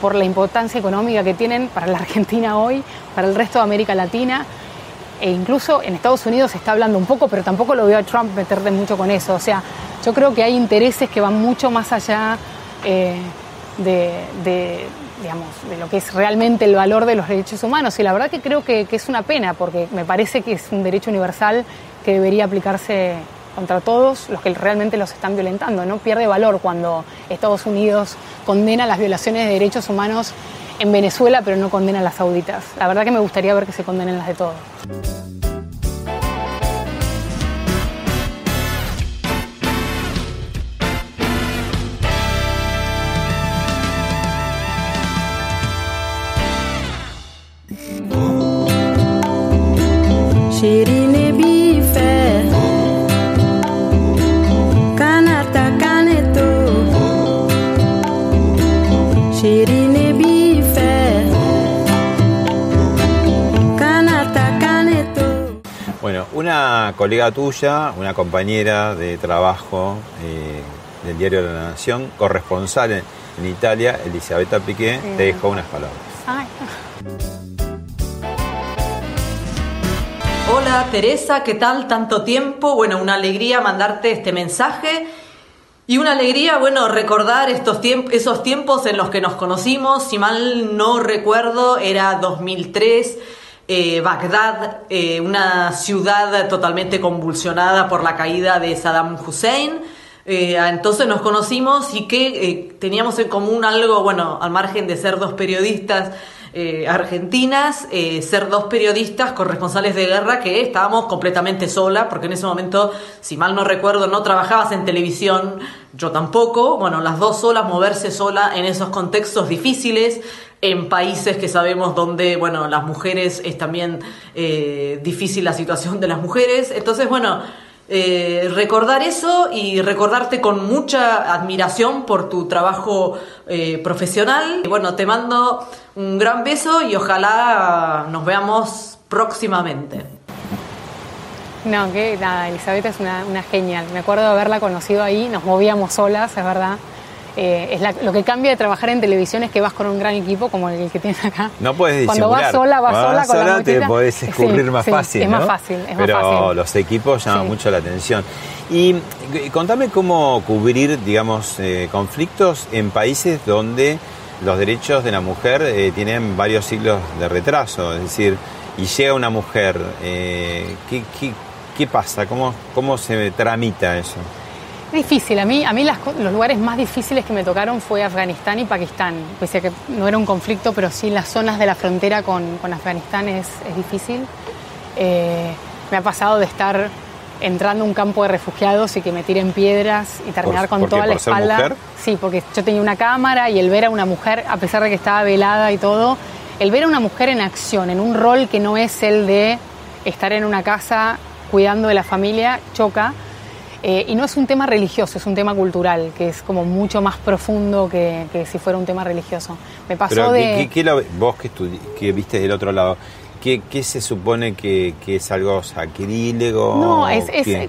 por la importancia económica que tienen para la Argentina hoy, para el resto de América Latina e incluso en Estados Unidos se está hablando un poco, pero tampoco lo veo a Trump meterle mucho con eso. O sea, Yo creo que hay intereses que van mucho más allá eh, de, digamos, de lo que es realmente el valor de los derechos humanos. Y la verdad que creo que, es una pena, porque me parece que es un derecho universal que debería aplicarse contra todos los que realmente los están violentando. No pierde valor cuando Estados Unidos condena las violaciones de derechos humanos en Venezuela, pero no condena las sauditas. La verdad que me gustaría ver que se condenen las de todos. Bueno, una colega tuya, una compañera de trabajo eh, del diario de la Nación, corresponsal en, Italia, Elisabetta Piqué, te dejó unas palabras. Hola Teresa, ¿qué tal? Tanto tiempo. Bueno, una alegría mandarte este mensaje y una alegría, bueno, recordar estos tiempos, esos tiempos en los que nos conocimos. Si mal no recuerdo, era 2003. Eh, Bagdad, eh, una ciudad totalmente convulsionada por la caída de Saddam Hussein. Eh, entonces nos conocimos y que teníamos en común algo, bueno, al margen de ser dos periodistas eh, argentinas, eh, ser dos periodistas corresponsales de guerra que estábamos completamente sola, porque en ese momento, si mal no recuerdo, no trabajabas en televisión, yo tampoco, bueno, las dos solas, moverse sola en esos contextos difíciles, en países que sabemos donde, bueno, las mujeres es también eh, difícil la situación de las mujeres, entonces, bueno, eh, recordar eso y recordarte con mucha admiración por tu trabajo eh, profesional. Y bueno, te mando un gran beso y ojalá nos veamos próximamente. No, que nada, Elizabeth es una, una genial. Me acuerdo de haberla conocido ahí, nos movíamos solas, es verdad. Eh, es lo que cambia de trabajar en televisión es que vas con un gran equipo como el que tienes acá. No puedes Cuando vas sola, vas, sola con la te podés escurrir más fácil. Es más fácil, es Pero más fácil. los equipos llaman mucho la atención. Y contame cómo cubrir, digamos, eh, conflictos en países donde los derechos de la mujer eh, tienen varios siglos de retraso. Es decir, y llega una mujer, ¿qué, qué, qué pasa? ¿Cómo, ¿Cómo se tramita eso? Difícil. A mí, a mí los lugares más difíciles que me tocaron fue Afganistán y Pakistán. Pese a que no era un conflicto, pero sí las zonas de la frontera con, Afganistán es, difícil. Eh, me ha pasado de estar entrando a un campo de refugiados y que me tiren piedras y terminar con toda la espalda. Sí, porque yo tenía una cámara y el ver a una mujer, a pesar de que estaba velada y todo, el ver a una mujer en acción, en un rol que no es el de estar en una casa cuidando de la familia, choca. Eh, y no es un tema religioso, es un tema cultural, que es como mucho más profundo que, si fuera un tema religioso. Me pasó de... vos que, que viste del otro lado, ¿Qué, se supone que, es algo sacrílego? No, es,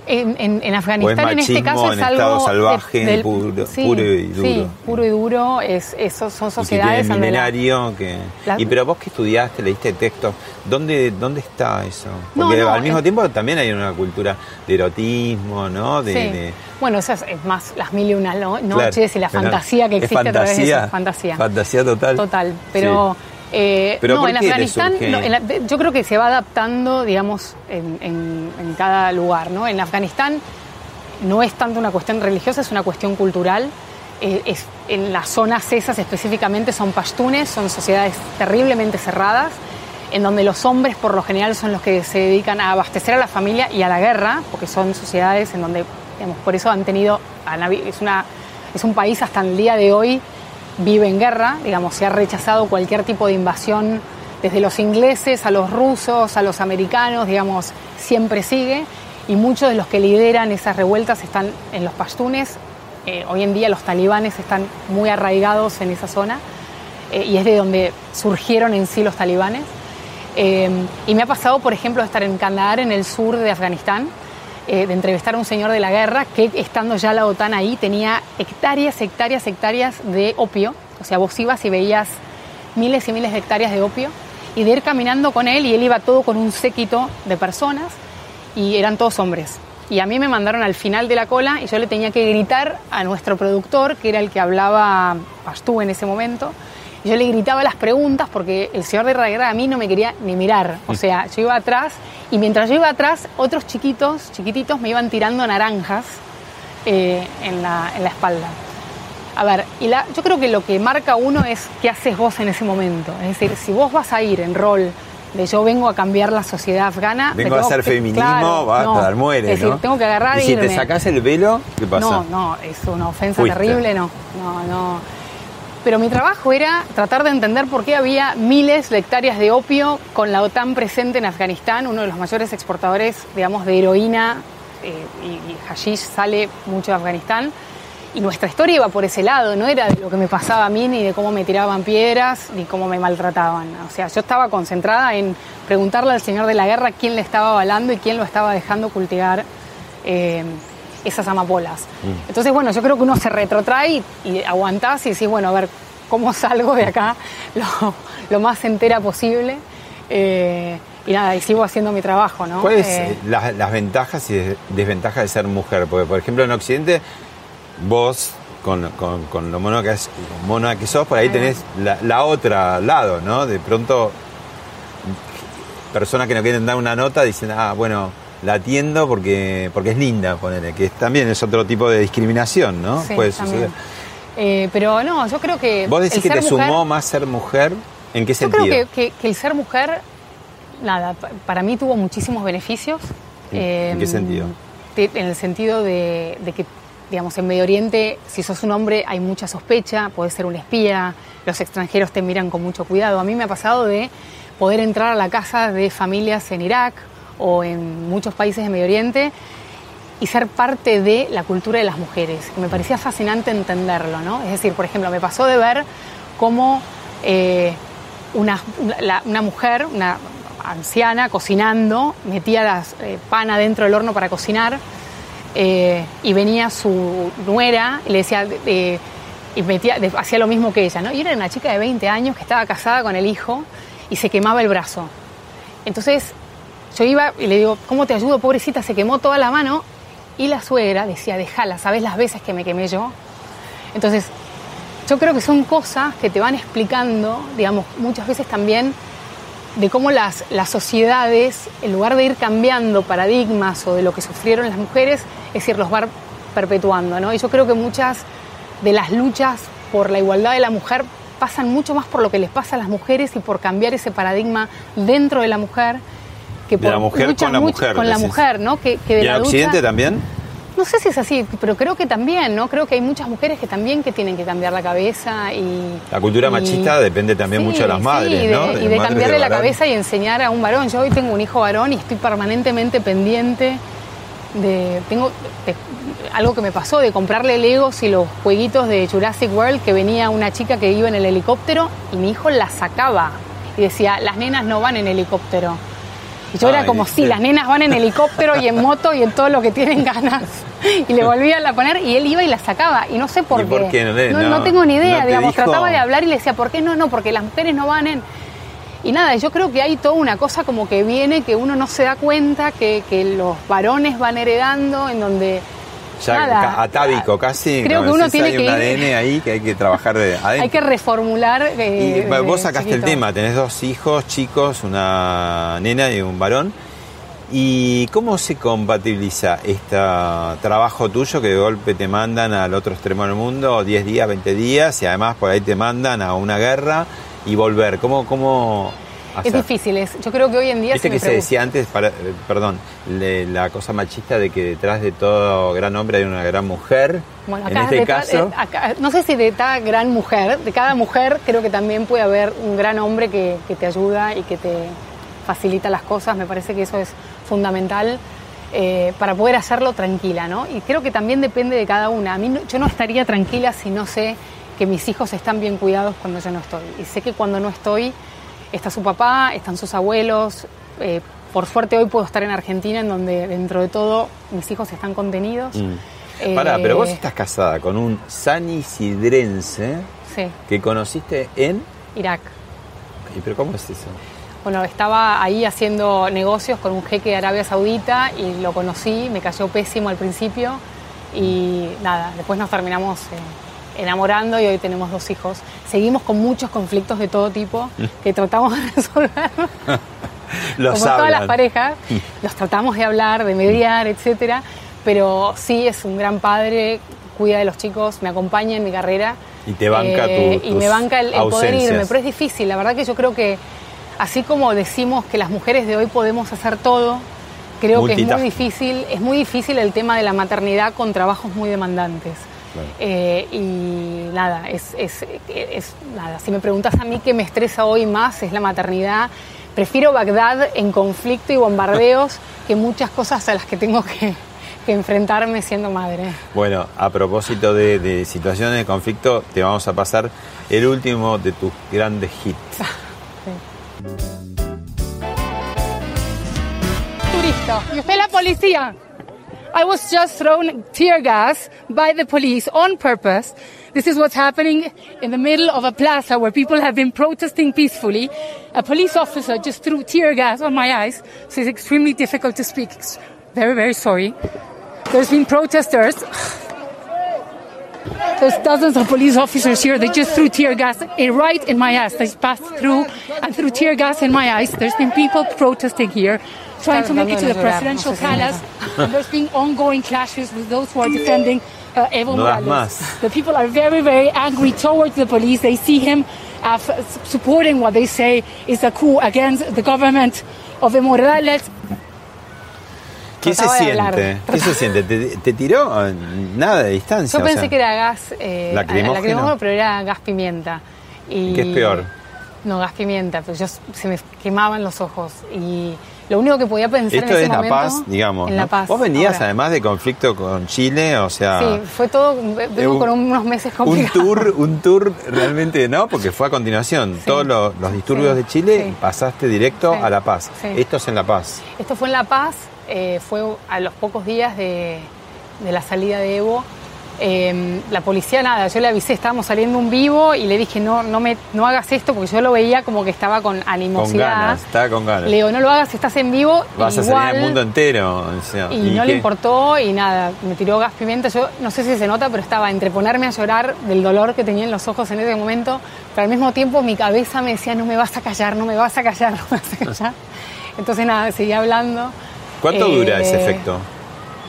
en, Afganistán en este caso es algo salvaje, puro, y duro. Sí, puro y duro, es, son sociedades... Y milenario, que, y pero vos que estudiaste, leíste textos, ¿dónde, dónde está eso? Porque al mismo tiempo también hay una cultura de erotismo, ¿no? De, Bueno, eso es, más las mil y una noches y la fantasía que existe a través de eso. Fantasía. Fantasía total. Total, pero... Eh, no, en Afganistán yo creo que se va adaptando, digamos, en, cada lugar. ¿no? En Afganistán no es tanto una cuestión religiosa, es una cuestión cultural. Eh, es, en las zonas esas específicamente son pashtunes, son sociedades terriblemente cerradas, en donde los hombres por lo general son los que se dedican a abastecer a la familia y a la guerra, porque son sociedades en donde, digamos, por eso han tenido, es, una, es un país hasta el día de hoy vive en guerra, digamos, se ha rechazado cualquier tipo de invasión desde los ingleses a los rusos, a los americanos, digamos, siempre sigue y muchos de los que lideran esas revueltas están en los pastunes. Eh, hoy en día los talibanes están muy arraigados en esa zona eh, y es de donde surgieron en sí los talibanes. Eh, y me ha pasado, por ejemplo, estar en Kandahar, en el sur de Afganistán, de entrevistar a un señor de la guerra que, estando ya la OTAN ahí, tenía hectáreas, hectáreas, hectáreas de opio. O sea, vos ibas y veías miles y miles de hectáreas de opio y de ir caminando con él y él iba todo con un séquito de personas y eran todos hombres. y a mí me mandaron al final de la cola y yo le tenía que gritar a nuestro productor, que era el que hablaba pastú en ese momento. Y yo le gritaba las preguntas porque el señor de guerra a mí no me quería ni mirar. O sea, yo iba atrás y mientras yo iba atrás, otros chiquitos, chiquititos, me iban tirando naranjas eh, en, la, en la espalda. A ver, y la, yo creo que lo que marca uno es qué haces vos en ese momento. Es decir, si vos vas a ir en rol de yo vengo a cambiar la sociedad afgana. Vengo a hacer feminismo, va a dar muere, es decir, tengo que agarrar y, si te sacas el velo, ¿qué pasa? No, no, es una ofensa terrible, no, no, no. Pero mi trabajo era tratar de entender por qué había miles de hectáreas de opio con la OTAN presente en Afganistán, uno de los mayores exportadores, digamos, de heroína eh, y, hashish sale mucho de Afganistán y nuestra historia iba por ese lado, no era de lo que me pasaba a mí, ni de cómo me tiraban piedras, ni cómo me maltrataban. O sea, yo estaba concentrada en preguntarle al Señor de la Guerra quién le estaba avalando y quién lo estaba dejando cultivar eh, esas amapolas. Mm. Entonces, bueno, yo creo que uno se retrotrae y, aguantás y decís, bueno, a ver, ¿cómo salgo de acá lo, más entera posible? Eh, y nada, y sigo haciendo mi trabajo, ¿no? ¿Cuáles eh, las, las ventajas y desventajas de ser mujer? Porque, por ejemplo, en Occidente vos, con, con, lo mono que, es, mono que sos, por ahí tenés la, la, otra lado, ¿no? De pronto, personas que no quieren dar una nota dicen, ah, bueno, la atiendo porque, porque es linda, ponele, que también es otro tipo de discriminación, ¿no? Sí, Puede suceder. Eh, pero no, yo creo que. ¿Vos decís que te sumó más ser mujer? ¿En qué sentido? Yo creo que, que, el ser mujer, nada, para mí tuvo muchísimos beneficios. ¿En qué em, sentido? En el sentido de, de que digamos, en Medio Oriente, si sos un hombre hay mucha sospecha, puedes ser un espía, los extranjeros te miran con mucho cuidado. A mí me ha pasado de poder entrar a la casa de familias en Irak o en muchos países de Medio Oriente y ser parte de la cultura de las mujeres. Me parecía fascinante entenderlo, ¿no? Es decir, por ejemplo, me pasó de ver cómo eh, una, una, mujer, una anciana, cocinando, metía las, eh, pan adentro del horno para cocinar, eh, y venía su nuera y le decía, eh, y metía, hacía lo mismo que ella, ¿no? Y era una chica de 20 años que estaba casada con el hijo y se quemaba el brazo. Entonces yo iba y le digo, ¿cómo te ayudo, pobrecita? Se quemó toda la mano y la suegra decía, déjala, ¿sabes las veces que me quemé yo? Entonces, yo creo que son cosas que te van explicando, digamos, muchas veces también de cómo las, las sociedades, en lugar de ir cambiando paradigmas o de lo que sufrieron las mujeres, es decir, los va perpetuando. ¿no? Y yo creo que muchas de las luchas por la igualdad de la mujer pasan mucho más por lo que les pasa a las mujeres y por cambiar ese paradigma dentro de la mujer que por de la mujer con la mujer, con la mujer, ¿no? Que, de ¿Y en Occidente también? No sé si es así, pero creo que también, ¿no? Creo que hay muchas mujeres que también que tienen que cambiar la cabeza y... La cultura machista depende también mucho de las madres, y de, Y de cambiarle la cabeza y enseñar a un varón. Yo hoy tengo un hijo varón y estoy permanentemente pendiente de... Tengo algo que me pasó de comprarle Legos y los jueguitos de Jurassic World que venía una chica que iba en el helicóptero y mi hijo la sacaba y decía, las nenas no van en helicóptero y yo era como, sí, las nenas van en helicóptero y en moto y en todo lo que tienen ganas. Y le volvían a poner y él iba y la sacaba. Y no sé por, qué. No, tengo ni idea, digamos. Trataba de hablar y le decía, ¿por qué no? No, porque las mujeres no van en... Y nada, yo creo que hay toda una cosa como que viene, que uno no se da cuenta, que, que los varones van heredando, en donde ya atávico casi. Creo que uno tiene hay que un ADN ahí que hay que trabajar de adentro. Hay que reformular. Eh, y vos sacaste el tema, tenés dos hijos chicos, una nena y un varón. ¿Y cómo se compatibiliza este trabajo tuyo que de golpe te mandan al otro extremo del mundo, 10 días, 20 días, y además por ahí te mandan a una guerra y volver? ¿Cómo, cómo es difícil, es, yo creo que hoy en día... Viste que se decía antes, para, eh, perdón, la cosa machista de que detrás de todo gran hombre hay una gran mujer. Bueno, acá, en este caso... No sé si de cada gran mujer, de cada mujer creo que también puede haber un gran hombre que, te ayuda y que te facilita las cosas, me parece que eso es fundamental. Eh, para poder hacerlo tranquila, ¿no? Y creo que también depende de cada una. A mí yo no estaría tranquila si no sé que mis hijos están bien cuidados cuando yo no estoy. Y sé que cuando no estoy está su papá, están sus abuelos. Eh, por suerte hoy puedo estar en Argentina, en donde dentro de todo mis hijos están contenidos. Mm. Eh, Pará, pero vos estás casada con un sani sidrense que conociste en Irak. ¿Y pero cómo es eso? Bueno, estaba ahí haciendo negocios con un jeque de Arabia Saudita y lo conocí, me cayó pésimo al principio y nada, después nos terminamos eh, enamorando y hoy tenemos dos hijos. Seguimos con muchos conflictos de todo tipo que tratamos de resolver. Los Como todas las parejas, los tratamos de hablar, de mediar, etcétera, pero sí es un gran padre, cuida de los chicos, me acompaña en mi carrera. Y te banca Eh, tu- Y me banca el, el poder irme, pero es difícil, la verdad que yo creo que así como decimos que las mujeres de hoy podemos hacer todo, creo que es muy difícil, es muy difícil el tema de la maternidad con trabajos muy demandantes. Claro. Eh, y nada, es, es- es- nada, si me preguntas a mí qué me estresa hoy más es la maternidad. Prefiero Bagdad en conflicto y bombardeos que muchas cosas a las que tengo que, que enfrentarme siendo madre. Bueno, a propósito de, de situaciones de conflicto, te vamos a pasar el último de tus grandes hits. Turista, y usted la policía. I was just thrown tear gas by the police on purpose. This is what's happening in the middle of a plaza where people have been protesting peacefully. A police officer just threw tear gas on my eyes, so it's extremely difficult to speak. Very, very sorry. There's been protesters. There's dozens of police officers here. They just threw tear gas right in my ass. They passed through and threw tear gas in my eyes. There's been people protesting here, trying to make it to the presidential palace. And there's been ongoing clashes with those who are defending uh, Evo Morales. The people are very, very angry towards the police. They see him uh, f- supporting what they say is a coup against the government of Evo Morales. ¿Qué se siente? ¿Qué se siente? ¿Te, te tiró? Nada de distancia. Yo o pensé sea, que era gas eh, ¿Lacrimógeno? pero era gas pimienta. Y, ¿Qué es peor? No, gas pimienta, pero yo se me quemaban los ojos y lo único que podía pensar Esto en ese es La momento Paz, digamos. en ¿no? La Paz. Vos venías ahora. además de conflicto con Chile, o sea... Sí, fue todo, vengo un- con unos meses un complicados. tour, un tour realmente no, porque fue a continuación. Todos los, los disturbios Sí, de Chile sí. pasaste directo a La Paz. Esto es en La Paz. Esto fue en La Paz, eh, fue a los pocos días de, de la salida de Evo. Eh, la policía, nada, yo le avisé, estábamos saliendo un vivo y le dije, no, no, me, no hagas esto, porque yo lo veía como que estaba con Con animosidad. ganas, estaba con ganas. Le digo, no lo hagas, estás en vivo. Vas a salir al mundo entero. o sea, Y, no le importó y nada, me tiró gas pimienta. Yo no sé si se nota, pero estaba entre ponerme a llorar del dolor que tenía en los ojos en ese momento, pero al mismo tiempo mi cabeza me decía, no me vas a callar, no me vas a callar, no me vas a callar. Entonces nada, seguía hablando. ¿Cuánto Eh, dura ese efecto?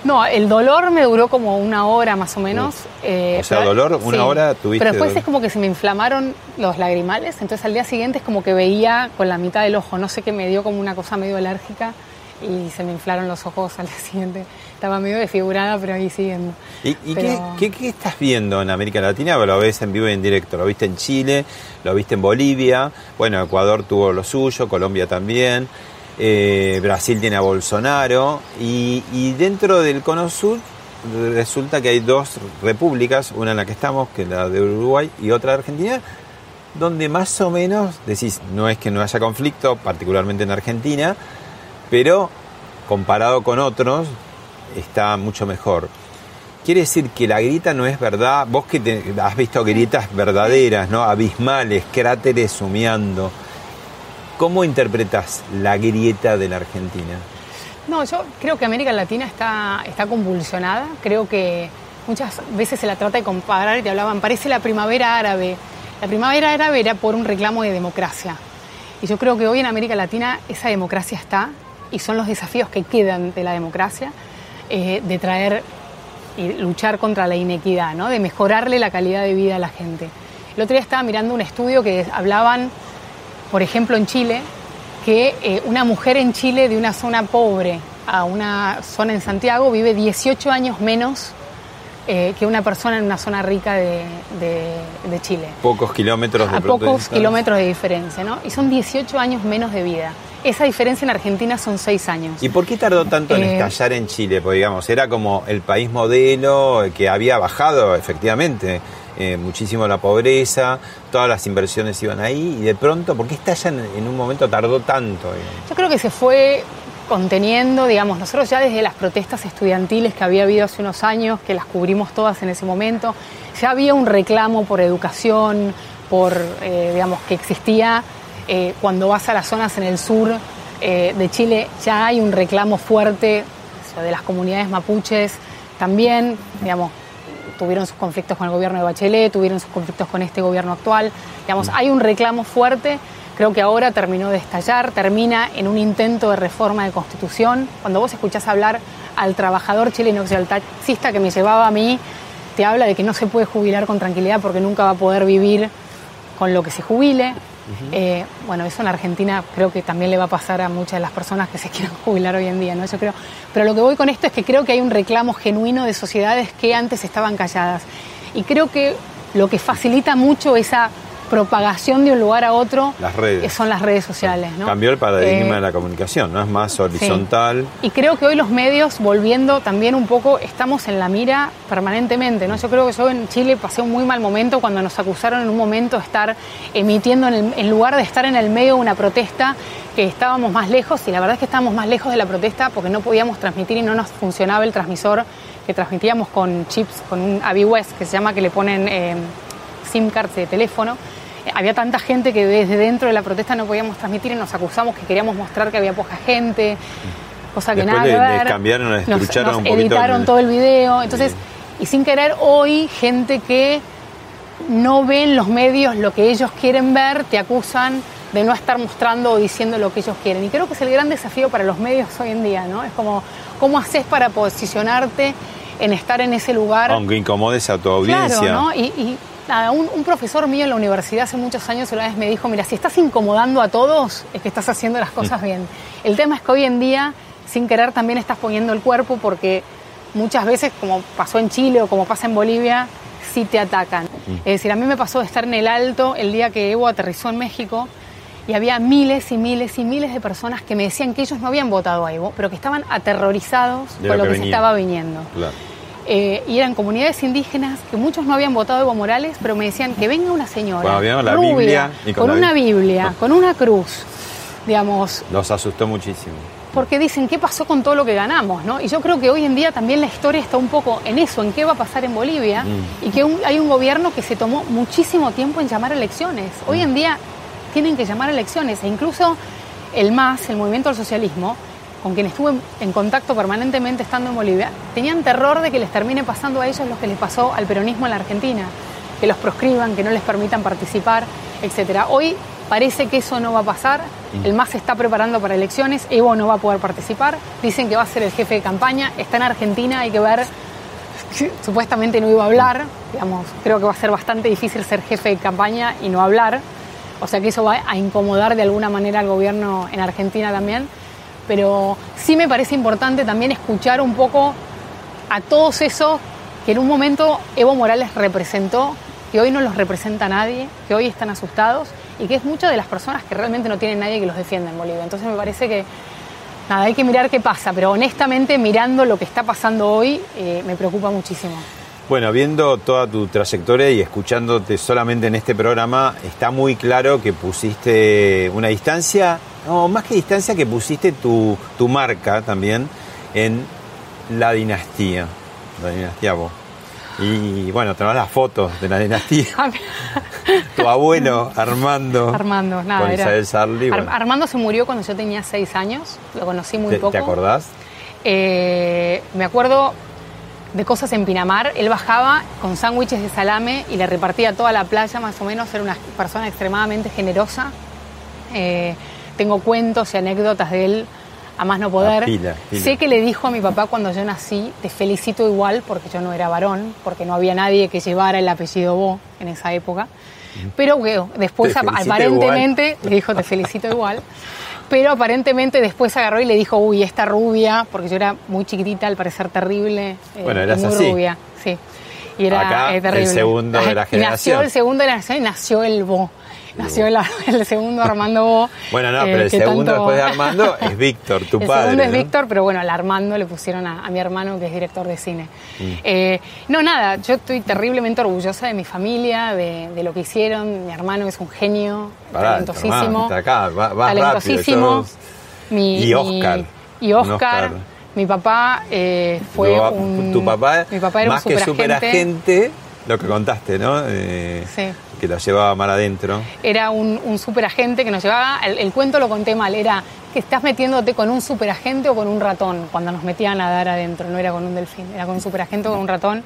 No, el dolor me duró como una hora más o menos. eh, O sea, pero- dolor, una hora tuviste Pero después dolor. es como que se me inflamaron los lagrimales, entonces al día siguiente es como que veía con la mitad del ojo, no sé qué me dio como una cosa medio alérgica y se me inflaron los ojos al día siguiente. Estaba medio desfigurada, pero ahí siguiendo. ¿Y, y Pero- qué, qué- qué estás viendo en América Latina? Lo ves en vivo y en directo. Lo viste en Chile, lo viste en Bolivia. Bueno, Ecuador tuvo lo suyo, Colombia también. Eh, Brasil tiene a Bolsonaro. Y, dentro del Cono Sur resulta que hay dos repúblicas, una en la que estamos, que es la de Uruguay, y otra de Argentina, donde más o menos, decís, no es que no haya conflicto, particularmente en Argentina, pero comparado con otros, está mucho mejor. Quiere decir que la grieta no es verdad. Vos que te- has visto grietas verdaderas, ¿no? Abismales, cráteres humeando. ¿Cómo interpretas la grieta de la Argentina? No, yo creo que América Latina está, está convulsionada. Creo que muchas veces se la trata de comparar y te hablaban, parece la primavera árabe. La primavera árabe era por un reclamo de democracia. Y yo creo que hoy en América Latina esa democracia está y son los desafíos que quedan de la democracia, eh, de traer y luchar contra la inequidad, ¿no? de mejorarle la calidad de vida a la gente. El otro día estaba mirando un estudio que hablaban, por ejemplo, en Chile, que eh, una mujer en Chile de una zona pobre a una zona en Santiago vive 18 años menos eh, que una persona en una zona rica de, de- de Chile. Pocos kilómetros de A pocos distancia. kilómetros de diferencia, ¿no? Y son 18 años menos de vida. Esa diferencia en Argentina son 6 años. ¿Y por qué tardó tanto en Eh, estallar en Chile? Porque digamos, era como el país modelo que había bajado efectivamente eh, muchísimo la pobreza, todas las inversiones iban ahí y de pronto, ¿por qué estalla en, un momento tardó tanto? Eh, Yo creo que se fue conteniendo, digamos, nosotros ya desde las protestas estudiantiles que había habido hace unos años, que las cubrimos todas en ese momento, ya había un reclamo por educación, por, eh, digamos, que existía Eh, cuando vas a las zonas en el sur de Chile ya hay un reclamo fuerte de las comunidades mapuches también, digamos, tuvieron sus conflictos con el gobierno de Bachelet, tuvieron sus conflictos con este gobierno actual, digamos, hay un reclamo fuerte, creo que ahora terminó de estallar, termina en un intento de reforma de constitución. Cuando vos escuchás hablar al trabajador chileno taxista que me llevaba a mí, te habla de que no se puede jubilar con tranquilidad porque nunca va a poder vivir con lo que se jubile. Eh, bueno, eso en Argentina creo que también le va a pasar a muchas de las personas que se quieran jubilar hoy en día, ¿no? Yo creo. Pero lo que voy con esto es que creo que hay un reclamo genuino de sociedades que antes estaban calladas. Y creo que lo que facilita mucho esa propagación de un lugar a otro las redes. Eh, son las redes sociales. ¿no? Cambió el paradigma eh, de la comunicación, no es más horizontal. Y creo que hoy los medios, volviendo también un poco, estamos en la mira permanentemente. ¿no? Yo creo que yo en Chile pasé un muy mal momento cuando nos acusaron en un momento de estar emitiendo, en, en lugar de estar en el medio de una protesta, que estábamos más lejos y la verdad es que estábamos más lejos de la protesta porque no podíamos transmitir y no nos funcionaba el transmisor que transmitíamos con chips, con un AVIWES que se llama que le ponen eh, SIM cards de teléfono había tanta gente que desde dentro de la protesta no podíamos transmitir y nos acusamos que queríamos mostrar que había poca gente, cosa que nada que ver. cambiaron, nos, nos editaron todo el video. Entonces, y sin querer, hoy gente que no ven los medios lo que ellos quieren ver, te acusan de no estar mostrando o diciendo lo que ellos quieren. Y creo que es el gran desafío para los medios hoy en día, ¿no? Es como, ¿cómo haces para posicionarte en estar en ese lugar? Aunque incomodes a tu audiencia. Claro, ¿no? y un, profesor mío en la universidad hace muchos años una vez me dijo, mira, si estás incomodando a todos, es que estás haciendo las cosas bien. El tema es que hoy en día, sin querer, también estás poniendo el cuerpo porque muchas veces, como pasó en Chile o como pasa en Bolivia, sí te atacan. Es decir, a mí me pasó de estar en el alto el día que Evo aterrizó en México y había miles y miles y miles de personas que me decían que ellos no habían votado a Evo, pero que estaban aterrorizados por lo, que, se estaba viniendo. Claro. Eh, y eran comunidades indígenas que muchos no habían votado Evo Morales, pero me decían que venga una señora rubia, con, una Biblia, con una cruz, digamos. Los asustó muchísimo. Porque dicen, ¿qué pasó con todo lo que ganamos? ¿no? Y yo creo que hoy en día también la historia está un poco en eso, en qué va a pasar en Bolivia, mm. y que hay un gobierno que se tomó muchísimo tiempo en llamar elecciones. Hoy en día tienen que llamar elecciones, e incluso el MAS, el Movimiento del Socialismo, con quien estuve en contacto permanentemente estando en Bolivia, tenían terror de que les termine pasando a ellos lo que les pasó al peronismo en la Argentina, que los proscriban, que no les permitan participar, etc. Hoy parece que eso no va a pasar, el MAS se está preparando para elecciones, Evo no va a poder participar, dicen que va a ser el jefe de campaña, está en Argentina, hay que ver, supuestamente no iba a hablar, digamos, creo que va a ser bastante difícil ser jefe de campaña y no hablar, o sea que eso va a incomodar de alguna manera al gobierno en Argentina también pero sí me parece importante también escuchar un poco a todos esos que en un momento Evo Morales representó, que hoy no los representa nadie, que hoy están asustados y que es muchas de las personas que realmente no tienen nadie que los defienda en Bolivia. Entonces me parece que nada, hay que mirar qué pasa, pero honestamente mirando lo que está pasando hoy eh, me preocupa muchísimo. Bueno, viendo toda tu trayectoria y escuchándote solamente en este programa, está muy claro que pusiste una distancia, no, más que distancia, que pusiste tu, marca también en la dinastía, la dinastía vos. Y bueno, tenés las fotos de la dinastía. tu abuelo, Armando. Armando, nada. Con Isabel Sarli. Armando se murió cuando yo tenía seis años, lo conocí muy poco. ¿Te acordás? Eh, me acuerdo de cosas en Pinamar. Él bajaba con sándwiches de salame y le repartía toda la playa, más o menos. Era una persona extremadamente generosa. Eh, tengo cuentos y anécdotas de él a más no poder. Sé que le dijo a mi papá cuando yo nací, te felicito igual, porque yo no era varón, porque no había nadie que llevara el apellido Bo en esa época. Pero después aparentemente le dijo, te felicito igual pero aparentemente después agarró y le dijo, uy, esta rubia, porque yo era muy chiquitita, al parecer terrible, eh, bueno, eras muy rubia, sí. Y era Acá, eh, terrible. el segundo de la generación. nació el segundo de la generación y nació el Bo. Nació el, segundo Armando Bo. Bueno, no, pero el eh, segundo después de Armando es Víctor, tu padre. El segundo es Víctor, pero bueno, al Armando le pusieron a, mi hermano, que es director de cine. Mm. Eh, no, nada, yo estoy terriblemente orgullosa de mi familia, de, lo que hicieron. Mi hermano es un genio, talentosísimo. acá, va, va talentosísimo. y Oscar. y Oscar. Mi papá eh, fue un. Tu papá, mi papá era más que superagente lo que contaste, ¿no? Eh, Sí. Que lo llevaba mar adentro. Era un, un superagente que nos llevaba, el, el cuento lo conté mal, era que estás metiéndote con un superagente o con un ratón cuando nos metían a dar adentro, no era con un delfín, era con un superagente o con un ratón.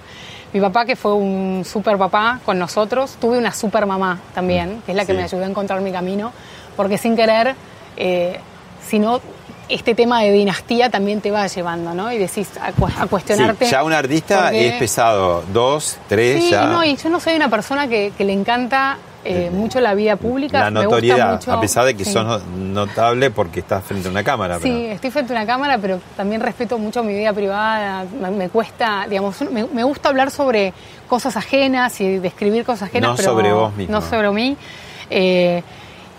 Mi papá, que fue un super papá con nosotros, tuve una super mamá también, que es la que Sí. me ayudó a encontrar mi camino, porque sin querer, eh, si no, este tema de dinastía también te va llevando, ¿no? Y decís a, cu- a cuestionarte. Sí, ya un artista es pesado. Dos, tres, Sí, ya. no, y yo no soy una persona que, que le encanta eh, mucho la vida pública. la me gusta notoriedad, mucho- a pesar de que sí. sos no- notable porque estás frente a una cámara. Sí, pero- estoy frente a una cámara, pero también respeto mucho mi vida privada. Me, me cuesta, digamos, me, me gusta hablar sobre cosas ajenas y describir cosas ajenas, No pero sobre vos misma. No sobre mí. Eh,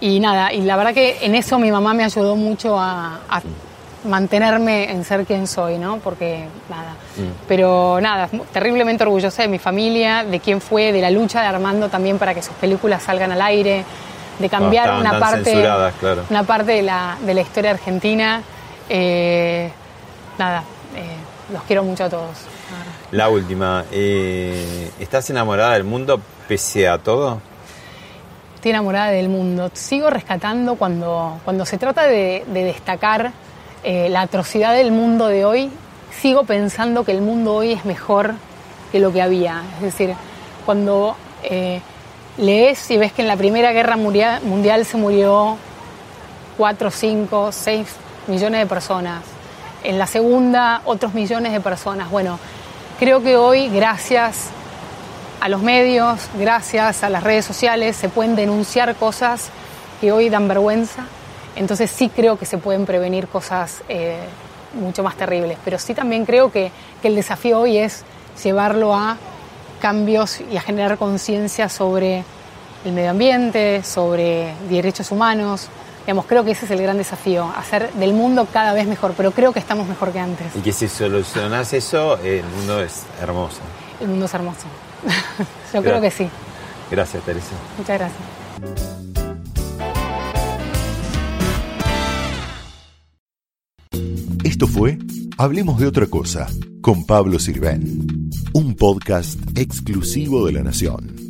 y nada, y la verdad que en eso mi mamá me ayudó mucho a, a mantenerme en ser quien soy, ¿no? Porque nada. Mm. Pero nada, terriblemente orgullosa de mi familia, de quién fue, de la lucha de Armando también para que sus películas salgan al aire, de cambiar una parte, claro. una parte de la, de la historia argentina. Eh, nada, eh, los quiero mucho a todos. La última. eh, ¿Estás enamorada del mundo pese a todo? Estoy enamorada del mundo. Sigo rescatando cuando, cuando se trata de, de destacar eh, la atrocidad del mundo de hoy, sigo pensando que el mundo hoy es mejor que lo que había. Es decir, cuando eh, lees y ves que en la Primera Guerra Mundial se murió 4, 5, 6 millones de personas, en la Segunda otros millones de personas. Bueno, creo que hoy, gracias a los medios, gracias a las redes sociales, se pueden denunciar cosas que hoy dan vergüenza. Entonces sí creo que se pueden prevenir cosas eh, mucho más terribles. Pero sí también creo que, que el desafío hoy es llevarlo a cambios y a generar conciencia sobre el medio ambiente, sobre derechos humanos. Digamos, creo que ese es el gran desafío, hacer del mundo cada vez mejor, pero creo que estamos mejor que antes. Y que si solucionás eso, el mundo es hermoso. El mundo es hermoso. Yo creo que sí. Gracias, Teresa. Muchas gracias. Esto fue Hablemos de otra cosa con Pablo Sirven, un podcast exclusivo de La Nación.